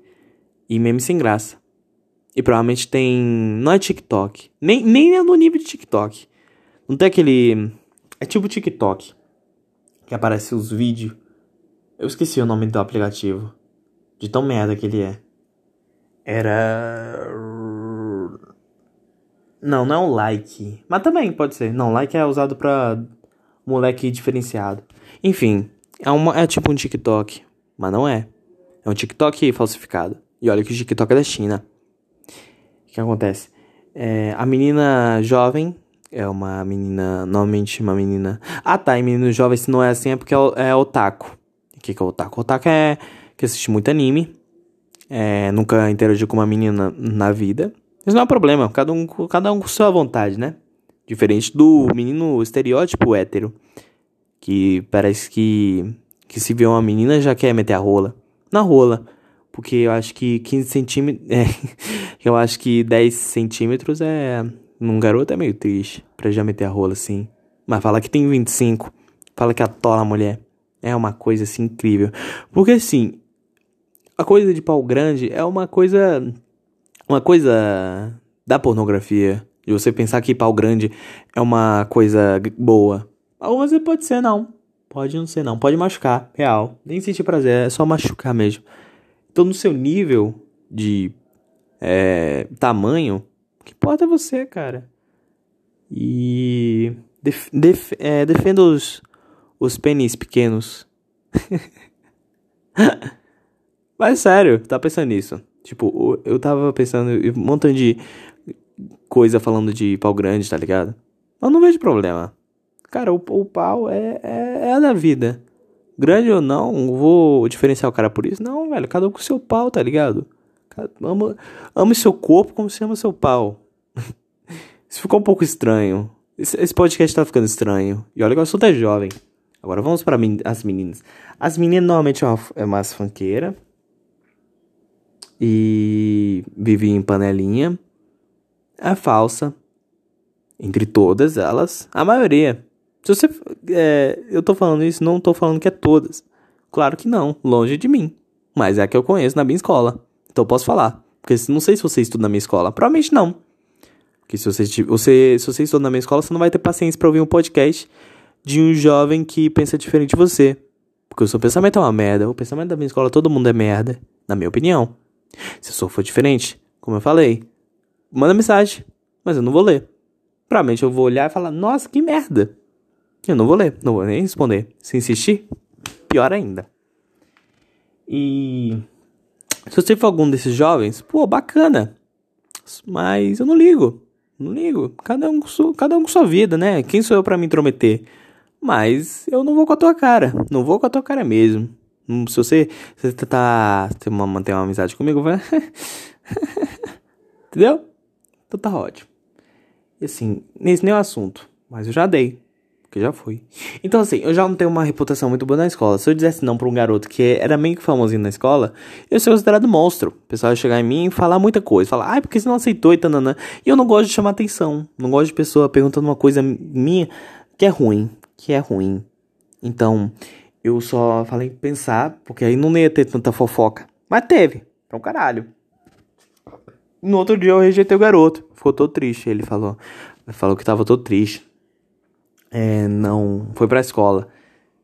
e meme sem graça. E provavelmente tem. Não é TikTok. Nem, nem é no nível de TikTok. Não tem aquele. É tipo TikTok. Que aparece os vídeos. Eu esqueci o nome do aplicativo. De tão merda que ele é. Era. Não, não é um like. Mas também pode ser. Não, like é usado pra moleque diferenciado. Enfim, é, uma, é tipo um TikTok, mas não é. É um TikTok falsificado. E olha que o TikTok é da China. O que acontece? É, a menina jovem é uma menina, normalmente uma menina. Ah tá, e menino jovem se não é assim é porque é, é otaku. O que, que é otaku? Otaku é que assiste muito anime. É, nunca interagiu com uma menina na vida. Isso não é um problema, cada um, cada um com sua vontade, né? Diferente do menino estereótipo hétero que parece que, que se vê uma menina já quer meter a rola. Na rola. Porque eu acho que 15 centímetros. (laughs) É, eu acho que 10 centímetros é. Num garoto é meio triste pra já meter a rola assim. Mas fala que tem 25. Fala que atola a mulher. É uma coisa assim incrível. Porque assim. A coisa de pau grande é uma coisa. Uma coisa da pornografia. De você pensar que pau grande é uma coisa boa. Algumas vezes pode ser não. Pode não ser não. Pode machucar, real. Nem sentir prazer, é só machucar mesmo. Então no seu nível de é, tamanho, o que importa é você, cara. E def, def, é, defenda os, os pênis pequenos. (laughs) Mas sério, tá pensando nisso. Tipo, eu tava pensando um montão de coisa falando de pau grande, tá ligado? Mas não vejo problema. Cara, o, o pau é, é, é da vida. Grande ou não, vou diferenciar o cara por isso. Não, velho, cada um com seu pau, tá ligado? Ama, ame seu corpo como você ama seu pau. (laughs) isso ficou um pouco estranho. Esse, esse, podcast tá ficando estranho. E olha que eu sou até jovem. Agora vamos para as meninas. As meninas normalmente é é mais fanqueira. E vive em panelinha. É falsa. Entre todas elas, a maioria. Se você. É, eu tô falando isso, não tô falando que é todas. Claro que não, longe de mim. Mas é a que eu conheço na minha escola. Então eu posso falar. Porque não sei se você estuda na minha escola. Provavelmente não. Porque se você, você, se você estuda na minha escola, você não vai ter paciência para ouvir um podcast de um jovem que pensa diferente de você. Porque o seu pensamento é uma merda. O pensamento da minha escola, todo mundo é merda. Na minha opinião. Se o seu for diferente, como eu falei, manda mensagem. Mas eu não vou ler. Provavelmente eu vou olhar e falar, nossa, que merda. Eu não vou ler, não vou nem responder. Se insistir, pior ainda. E se você for algum desses jovens, pô, bacana. Mas eu não ligo. Não ligo. Cada um, com cada um com sua vida, né? Quem sou eu para me intrometer? Mas eu não vou com a tua cara. Não vou com a tua cara mesmo. Hum, se você, se você tá. uma, manter uma amizade comigo, vai. (laughs) Entendeu? Então tá ótimo. E assim, nesse nem é o assunto. Mas eu já dei. Porque já fui. Então, assim, eu já não tenho uma reputação muito boa na escola. Se eu dissesse não pra um garoto que era meio que famosinho na escola, eu seria considerado monstro. O pessoal ia chegar em mim e falar muita coisa. Falar, ai, porque você não aceitou e tananã. E eu não gosto de chamar atenção. Não gosto de pessoa perguntando uma coisa minha que é ruim. Que é ruim. Então, eu só falei pensar, porque aí não ia ter tanta fofoca. Mas teve. Um caralho. No outro dia eu rejeitei o garoto. Ficou todo triste. Ele falou. Falou que tava todo triste é, não foi pra escola.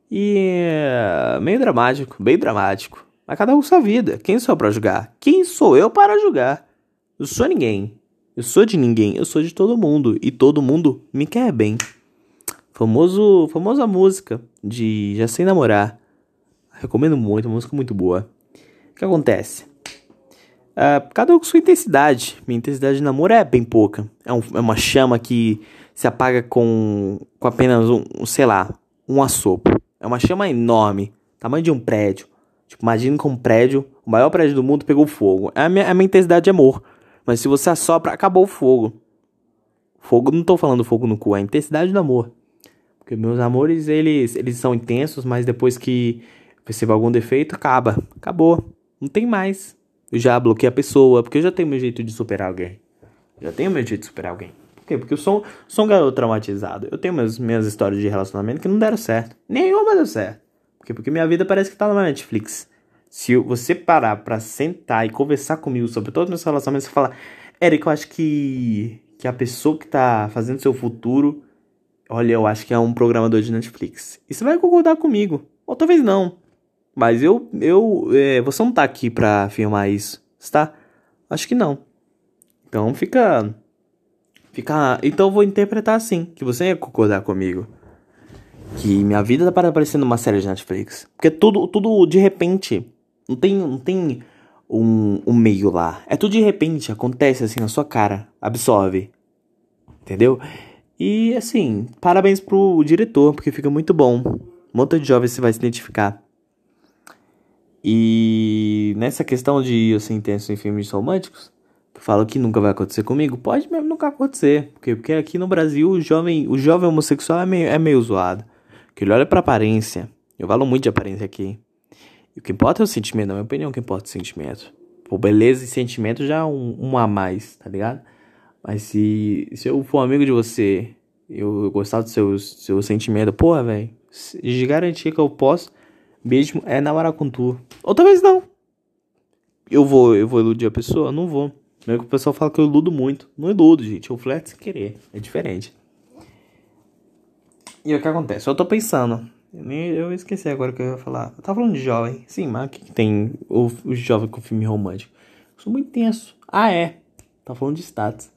E é, meio dramático, bem dramático. Mas cada um sua vida. Quem sou eu pra julgar? Quem sou eu para julgar? Eu sou ninguém. Eu sou de ninguém. Eu sou de todo mundo. E todo mundo me quer bem. Famoso, famosa música de Já Sei Namorar. Recomendo muito, música muito boa. O que acontece? Uh, cada um com sua intensidade. Minha intensidade de namoro é bem pouca. É, um, é uma chama que se apaga com, com apenas um, sei lá, um assopro. É uma chama enorme, tamanho de um prédio. Tipo, imagine com um prédio, o maior prédio do mundo pegou fogo. É a minha, a minha intensidade de amor. Mas se você assopra, acabou o fogo. Fogo, não tô falando fogo no cu, é a intensidade do amor. Porque meus amores, eles, eles são intensos, mas depois que percebo algum defeito, acaba. Acabou. Não tem mais. Eu já bloqueei a pessoa, porque eu já tenho meu jeito de superar alguém. Já tenho meu jeito de superar alguém quê? Porque eu sou, sou um garoto traumatizado. Eu tenho minhas, minhas histórias de relacionamento que não deram certo. Nenhuma deu certo. Por quê? Porque minha vida parece que tá na Netflix. Se você parar pra sentar e conversar comigo sobre todos os meus relacionamentos, você fala, Eric, eu acho que, que a pessoa que tá fazendo seu futuro, olha, eu acho que é um programador de Netflix. E você vai concordar comigo. Ou talvez não. Mas eu, eu, é, você não tá aqui pra afirmar isso, está? Acho que não. Então fica Fica, então eu vou interpretar assim, que você ia concordar comigo. Que minha vida tá parecendo uma série de Netflix. Porque tudo, tudo de repente. Não tem, não tem um, um meio lá. É tudo de repente, acontece assim na sua cara. Absorve. Entendeu? E assim, parabéns pro diretor, porque fica muito bom. Um monte de jovens você vai se identificar. E nessa questão de eu ser intenso em filmes românticos, falo que nunca vai acontecer comigo, pode mesmo nunca acontecer. Porque, porque aqui no Brasil o jovem, o jovem homossexual é meio, é meio zoado. Que ele olha pra aparência. Eu falo muito de aparência aqui. E o que importa é o sentimento, na minha opinião, o que importa é o sentimento. Beleza e sentimento já é um, um a mais, tá ligado? Mas se, se eu for amigo de você, eu, eu gostar do seu, seu sentimento, porra, velho, de garantia que eu posso, mesmo é namorar com tu. Ou talvez não. Eu vou, eu vou iludir a pessoa? Não vou. Mesmo que o pessoal fala que eu iludo muito. Não iludo, gente. Eu flerto sem querer. É diferente. E o que acontece? Eu tô pensando. Eu esqueci agora o que eu ia falar. Eu tava falando de jovem. Sim, mas o que, tem o, o jovem com filme romântico? Eu sou muito tenso. Ah, é. Tá falando de status.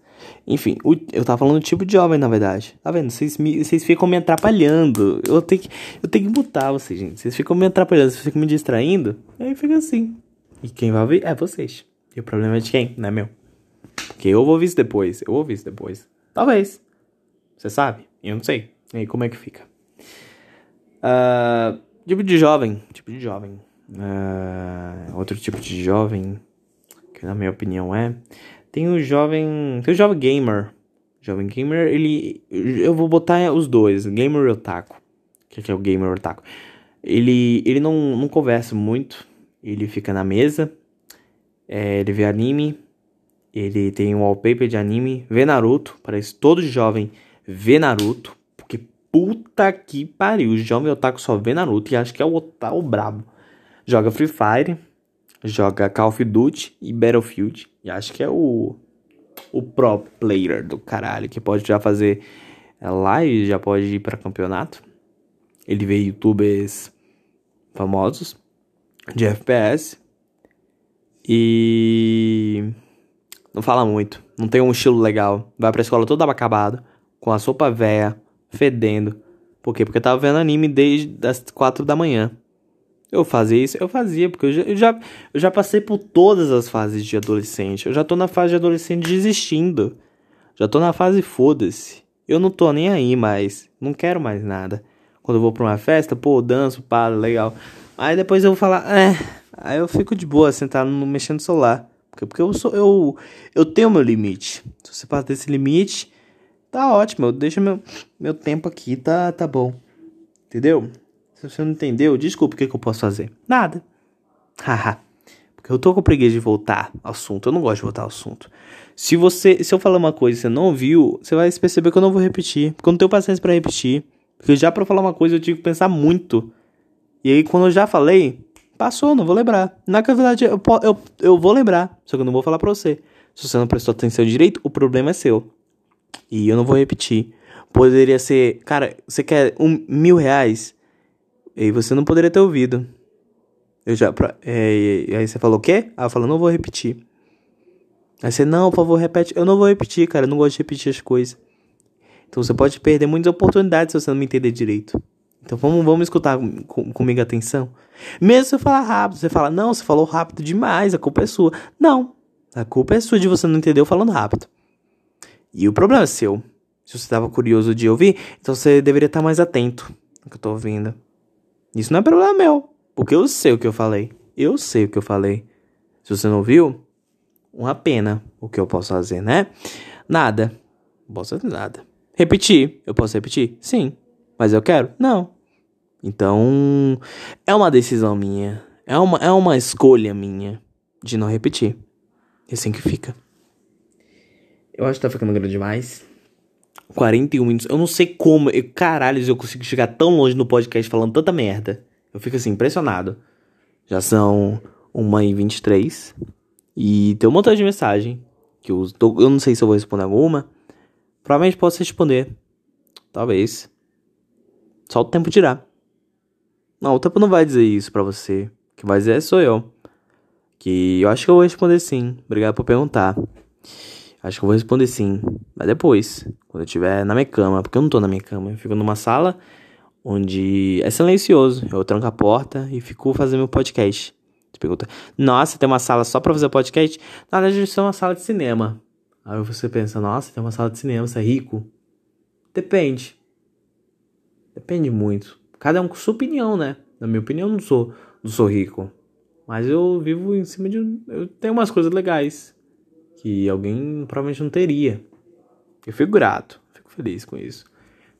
Enfim, o, eu tava falando do tipo de jovem, na verdade. Tá vendo? Vocês, me, vocês ficam me atrapalhando. Eu tenho, que, eu tenho que mutar vocês, gente. Vocês ficam me atrapalhando, vocês ficam me distraindo. Aí fica assim. E quem vai ver é vocês. E o problema é de quem? Não é meu. Porque eu vou ver isso depois. Eu vou ver isso depois. Talvez. Você sabe? Eu não sei. E aí, como é que fica? Uh, tipo de jovem. Tipo de jovem. Uh, outro tipo de jovem. Que na minha opinião é. Tem o jovem. Tem o jovem gamer. Jovem gamer, ele. Eu vou botar os dois. Gamer e otaku. O que é o gamer otaku? Ele, ele não, não conversa muito. Ele fica na mesa. É, ele vê anime ele tem um wallpaper de anime, vê Naruto, parece todo jovem vê Naruto, porque puta que pariu, o jovem otaku só vê Naruto e acho que é o otaku brabo. Joga Free Fire, joga Call of Duty e Battlefield, e acho que é o o pro player do caralho, que pode já fazer live, já pode ir para campeonato. Ele vê youtubers famosos de FPS e não fala muito. Não tem um estilo legal. Vai pra escola todo acabado. Com a sopa véia. Fedendo. Por quê? Porque tava vendo anime desde as 4 da manhã. Eu fazia isso? Eu fazia, porque eu já, eu já, eu já passei por todas as fases de adolescente. Eu já tô na fase de adolescente desistindo. Já tô na fase foda-se. Eu não tô nem aí mais. Não quero mais nada. Quando eu vou pra uma festa, pô, danço, paro, legal. Aí depois eu vou falar, é. Aí eu fico de boa, sentado mexendo no celular. Porque eu sou eu eu tenho meu limite. Se você passa desse limite, tá ótimo. Eu deixo meu, meu tempo aqui, tá, tá bom. Entendeu? Se você não entendeu, desculpa, o que, que eu posso fazer? Nada. (laughs) Haha. Porque eu tô com preguiça de voltar ao assunto. Eu não gosto de voltar ao assunto. Se você, se eu falar uma coisa e você não ouviu, você vai perceber que eu não vou repetir. Porque eu não tenho paciência para repetir. Porque já para falar uma coisa eu tive que pensar muito. E aí quando eu já falei, passou, não vou lembrar. Na verdade, eu, eu, eu vou lembrar. Só que eu não vou falar pra você. Se você não prestou atenção direito, o problema é seu. E eu não vou repetir. Poderia ser, cara, você quer um mil reais? E você não poderia ter ouvido. Eu já. Pra, é, aí você falou o quê? Ah, eu falo, não vou repetir. Aí você, não, por favor, repete. Eu não vou repetir, cara. Eu não gosto de repetir as coisas. Então você pode perder muitas oportunidades se você não me entender direito. Então vamos, vamos escutar com, comigo atenção. Mesmo se eu falar rápido, você fala, não, você falou rápido demais, a culpa é sua. Não, a culpa é sua de você não entender eu falando rápido. E o problema é seu. Se você estava curioso de ouvir, então você deveria estar mais atento no que eu estou ouvindo. Isso não é problema meu, porque eu sei o que eu falei. Eu sei o que eu falei. Se você não ouviu, uma pena o que eu posso fazer, né? Nada. Não posso fazer nada. Repetir. Eu posso repetir? Sim. Mas eu quero? Não. Então, é uma decisão minha. É uma, é uma escolha minha de não repetir. E assim que fica. Eu acho que tá ficando grande demais. 41 minutos. Eu não sei como. Eu, caralho, eu consigo chegar tão longe no podcast falando tanta merda. Eu fico assim, impressionado. Já são 1h23. E tem um montão de mensagem. Que eu, tô, eu não sei se eu vou responder alguma. Provavelmente posso responder. Talvez. Só o tempo dirá. Não, o tempo não vai dizer isso pra você. O que vai dizer sou eu. Que eu acho que eu vou responder sim. Obrigado por perguntar. Acho que eu vou responder sim. Mas depois, quando eu estiver na minha cama. Porque eu não tô na minha cama. Eu fico numa sala onde é silencioso. Eu tranco a porta e fico fazendo meu podcast. Você pergunta, nossa, tem uma sala só pra fazer podcast? Na verdade, isso é uma sala de cinema. Aí você pensa, nossa, tem uma sala de cinema, você é rico? Depende. Depende muito. Cada um com sua opinião, né? Na minha opinião, eu não sou, não sou rico. Mas eu vivo em cima de. Eu tenho umas coisas legais. Que alguém provavelmente não teria. Eu fico grato. Fico feliz com isso.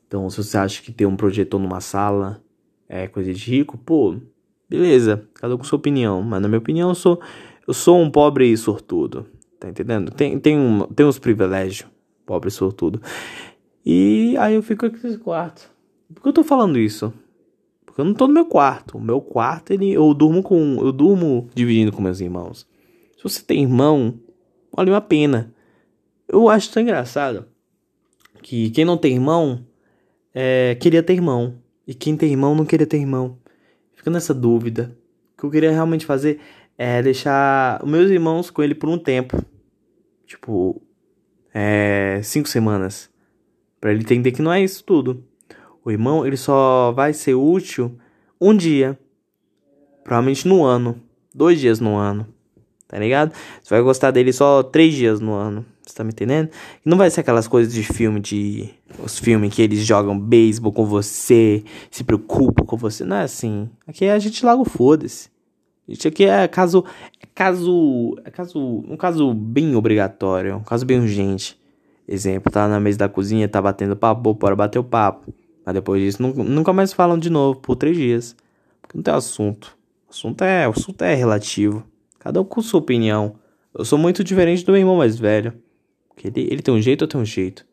Então, se você acha que ter um projetor numa sala é coisa de rico, pô, beleza. Cada um com sua opinião. Mas na minha opinião, eu sou, eu sou um pobre sortudo. Tá entendendo? Tem, tem, um, tem uns privilégios. Pobre sortudo. E aí eu fico aqui nesse quarto. Por que eu tô falando isso? Porque eu não tô no meu quarto. O meu quarto, ele, eu durmo com. Eu durmo dividindo com meus irmãos. Se você tem irmão, vale uma pena. Eu acho tão engraçado que quem não tem irmão é, queria ter irmão. E quem tem irmão não queria ter irmão. Fica nessa dúvida. O que eu queria realmente fazer é deixar meus irmãos com ele por um tempo. Tipo, é, cinco semanas. para ele entender que não é isso tudo. O irmão, ele só vai ser útil um dia. Provavelmente no ano. Dois dias no ano. Tá ligado? Você vai gostar dele só três dias no ano. Você tá me entendendo? Não vai ser aquelas coisas de filme de. Os filmes que eles jogam beisebol com você, se preocupam com você. Não é assim. Aqui a gente logo foda-se. Isso aqui é caso. É caso. É caso. Um caso bem obrigatório. Um caso bem urgente. Exemplo, tá na mesa da cozinha, tá batendo papo, bora bater o papo. Mas depois disso, nunca mais falam de novo por três dias. Porque não tem assunto. O assunto é, o assunto é relativo. Cada um com sua opinião. Eu sou muito diferente do meu irmão mais velho. Porque ele, ele tem um jeito, eu tenho um jeito.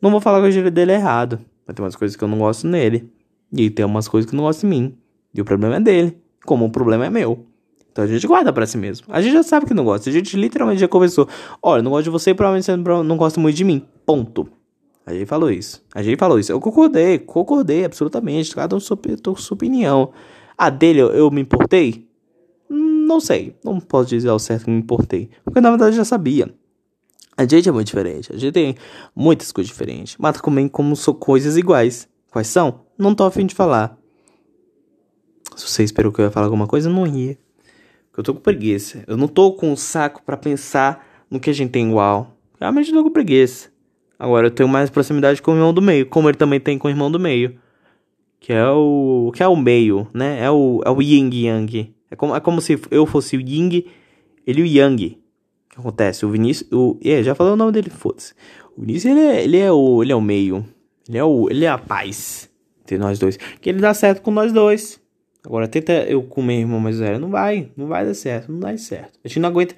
Não vou falar que o jeito dele é errado. Mas tem umas coisas que eu não gosto nele. E tem umas coisas que não gosto em mim. E o problema é dele. Como o problema é meu. Então a gente guarda pra si mesmo. A gente já sabe que não gosta. A gente literalmente já conversou. Olha, não gosto de você e provavelmente você não gosta muito de mim. Ponto. A gente falou isso. A gente falou isso. Eu concordei, concordei absolutamente. Cada um com sua opinião. A dele eu, eu me importei? Não sei. Não posso dizer ao certo que me importei. Porque na verdade eu já sabia. A gente é muito diferente. A gente tem muitas coisas diferentes. Mas também como são coisas iguais. Quais são? Não tô afim de falar. Se você esperou que eu ia falar alguma coisa, não ia. Porque eu tô com preguiça. Eu não tô com o saco para pensar no que a gente tem igual. Realmente eu tô com preguiça. Agora eu tenho mais proximidade com o irmão do meio, como ele também tem com o irmão do meio. Que é o. Que é o meio, né? É o, é o yin yang. É como, é como se eu fosse o yin, ele o yang. O que acontece? O Vinícius. O, é, já falei o nome dele, foda-se. O Vinícius, ele é, ele é, o, ele é o meio. Ele é, o, ele é a paz entre nós dois. Que ele dá certo com nós dois. Agora, tenta eu com meu irmão mais velho. Não vai, não vai dar certo, não dá certo. A gente não aguenta.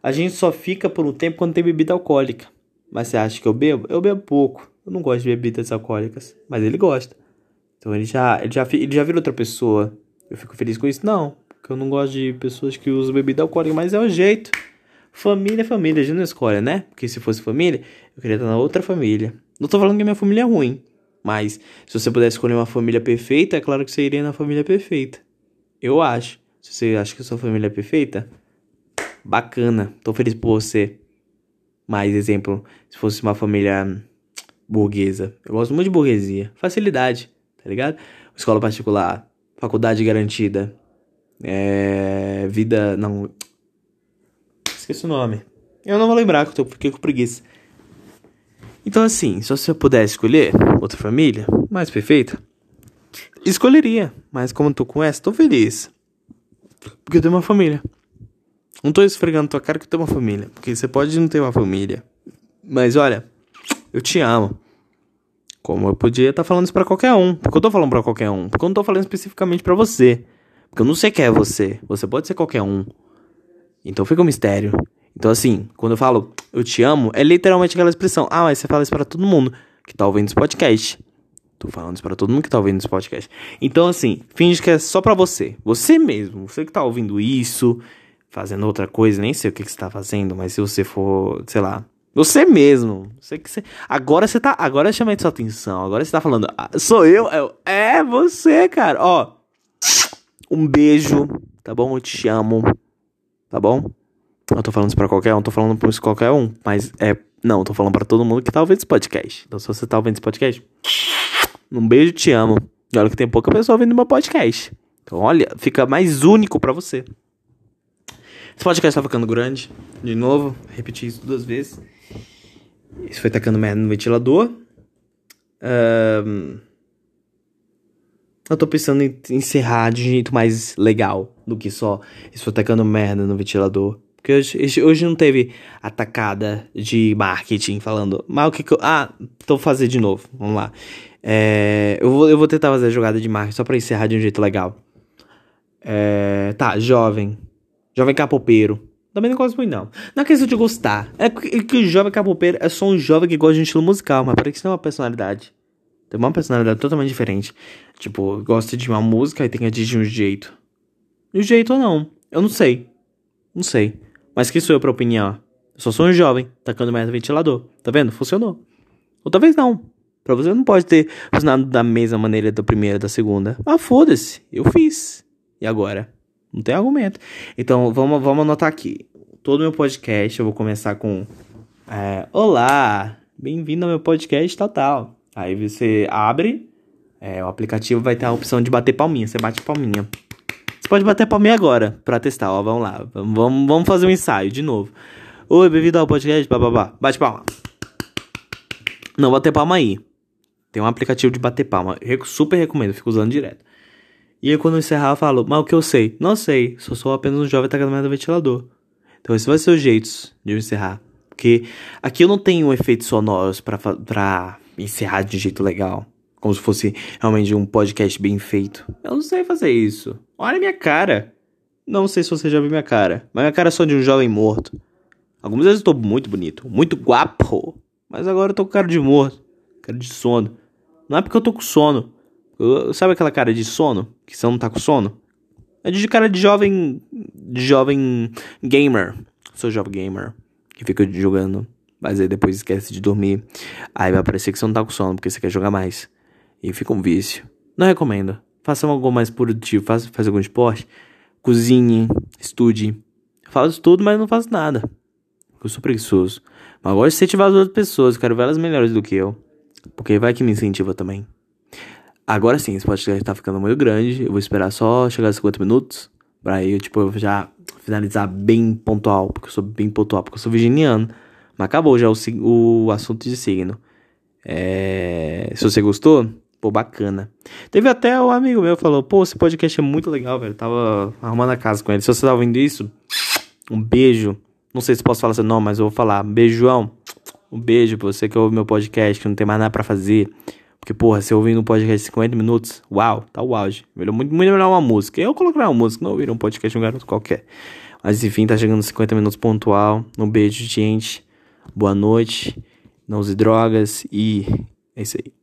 A gente só fica por um tempo quando tem bebida alcoólica. Mas você acha que eu bebo? Eu bebo pouco. Eu não gosto de bebidas alcoólicas. Mas ele gosta. Então ele já, ele já, ele já vira outra pessoa. Eu fico feliz com isso? Não. Porque eu não gosto de pessoas que usam bebida alcoólica. Mas é o jeito. Família é família. A gente não escolhe, né? Porque se fosse família, eu queria estar na outra família. Não tô falando que a minha família é ruim. Mas se você pudesse escolher uma família perfeita, é claro que você iria na família perfeita. Eu acho. Se você acha que sua família é perfeita, bacana. Tô feliz por você. Mais exemplo, se fosse uma família burguesa. Eu gosto muito de burguesia. Facilidade, tá ligado? Escola particular, faculdade garantida. É. Vida. Não. Esqueci o nome. Eu não vou lembrar que eu fiquei com preguiça. Então, assim, se você pudesse escolher outra família mais perfeita, escolheria. Mas como eu tô com essa, tô feliz. Porque eu tenho uma família. Não tô esfregando tua cara que tenho uma família. Porque você pode não ter uma família. Mas olha, eu te amo. Como eu podia estar tá falando isso pra qualquer um. Porque eu tô falando pra qualquer um. Porque eu não tô falando especificamente pra você. Porque eu não sei quem é você. Você pode ser qualquer um. Então fica um mistério. Então, assim, quando eu falo eu te amo, é literalmente aquela expressão. Ah, mas você fala isso pra todo mundo que tá ouvindo esse podcast. Tô falando isso pra todo mundo que tá ouvindo esse podcast. Então, assim, finge que é só pra você. Você mesmo. Você que tá ouvindo isso fazendo outra coisa, nem sei o que, que você tá fazendo, mas se você for, sei lá, você mesmo. Você que você... Agora você tá. Agora eu chamei sua atenção. Agora você tá falando. Ah, sou eu? É você, cara. Ó. Um beijo. Tá bom? Eu te amo. Tá bom? Eu tô falando isso pra qualquer um, tô falando pra qualquer um. Mas é. Não, tô falando pra todo mundo que tá ouvindo esse podcast. Então, se você tá ouvindo esse podcast, um beijo, te amo. E olha que tem pouca pessoa ouvindo meu podcast. Então, olha, fica mais único pra você. Esse podcast tá ficando grande. De novo, repeti isso duas vezes. Isso foi tacando merda no ventilador. Um, eu tô pensando em encerrar de um jeito mais legal do que só isso foi tacando merda no ventilador. Porque hoje, hoje não teve atacada de marketing falando, mas o que que eu. Ah, tô fazer de novo. Vamos lá. É, eu, vou, eu vou tentar fazer a jogada de marketing só pra encerrar de um jeito legal. É, tá, jovem. Jovem capopeiro. Também não gosto muito, não. Não é questão de gostar. É que o jovem capopeiro é só um jovem que gosta de um estilo musical, mas parece que tem uma personalidade. Tem uma personalidade totalmente diferente. Tipo, gosta de uma música e tem que agir de um jeito. De um jeito ou não. Eu não sei. Não sei. Mas que sou eu pra opinião? Eu só sou um jovem, tacando mais no ventilador. Tá vendo? Funcionou. Ou talvez não. Pra você não pode ter funcionado da mesma maneira da primeira da segunda. Ah, foda-se. Eu fiz. E agora? Não tem argumento. Então, vamos, vamos anotar aqui. Todo meu podcast eu vou começar com: é, Olá, bem-vindo ao meu podcast total. Aí você abre, é, o aplicativo vai ter a opção de bater palminha. Você bate palminha. Você pode bater palminha agora pra testar, ó. Vamos lá. Vamos, vamos fazer um ensaio de novo. Oi, bem-vindo ao podcast. Bababá. Bate palma. Não, bater palma aí. Tem um aplicativo de bater palma. Super recomendo, fico usando direto. E aí quando eu encerrar eu falo, mas o que eu sei? Não sei, só sou apenas um jovem tacando do ventilador. Então esse vai ser o jeito de eu encerrar. Porque aqui eu não tenho efeitos sonoros pra, pra encerrar de um jeito legal. Como se fosse realmente um podcast bem feito. Eu não sei fazer isso. Olha minha cara. Não sei se você já viu minha cara. Mas minha cara é só de um jovem morto. Algumas vezes eu tô muito bonito, muito guapo. Mas agora eu tô com cara de morto. Cara de sono. Não é porque eu tô com sono. Sabe aquela cara de sono? Que você não tá com sono? É de cara de jovem. De jovem gamer. Sou jovem gamer. Que fica jogando. Mas aí depois esquece de dormir. Aí vai parecer que você não tá com sono, porque você quer jogar mais. E fica um vício. Não recomendo. Faça algo mais produtivo. Faça, faça algum esporte. Cozinhe. Estude. faço tudo, mas não faço nada. Eu sou preguiçoso. Mas gosto de incentivar as outras pessoas. Quero ver elas melhores do que eu. Porque vai que me incentiva também. Agora sim, esse podcast tá ficando muito grande. Eu vou esperar só chegar a 50 minutos. Pra aí eu, tipo, eu já finalizar bem pontual. Porque eu sou bem pontual, porque eu sou virginiano. Mas acabou já o, o assunto de signo. É... Se você gostou, pô, bacana. Teve até um amigo meu que falou: pô, esse podcast é muito legal, velho. tava arrumando a casa com ele. Se você tá ouvindo isso, um beijo. Não sei se posso falar seu nome, mas eu vou falar. Beijão. Um beijo pra você que ouve meu podcast, que não tem mais nada pra fazer. Porque, porra, você ouvindo um podcast de 50 minutos, uau, tá o auge. Melhor, muito, muito melhor uma música. Eu coloquei uma música, não ouvir um podcast de um garoto qualquer. Mas enfim, tá chegando 50 minutos pontual. Um beijo, gente. Boa noite. Não use drogas e é isso aí.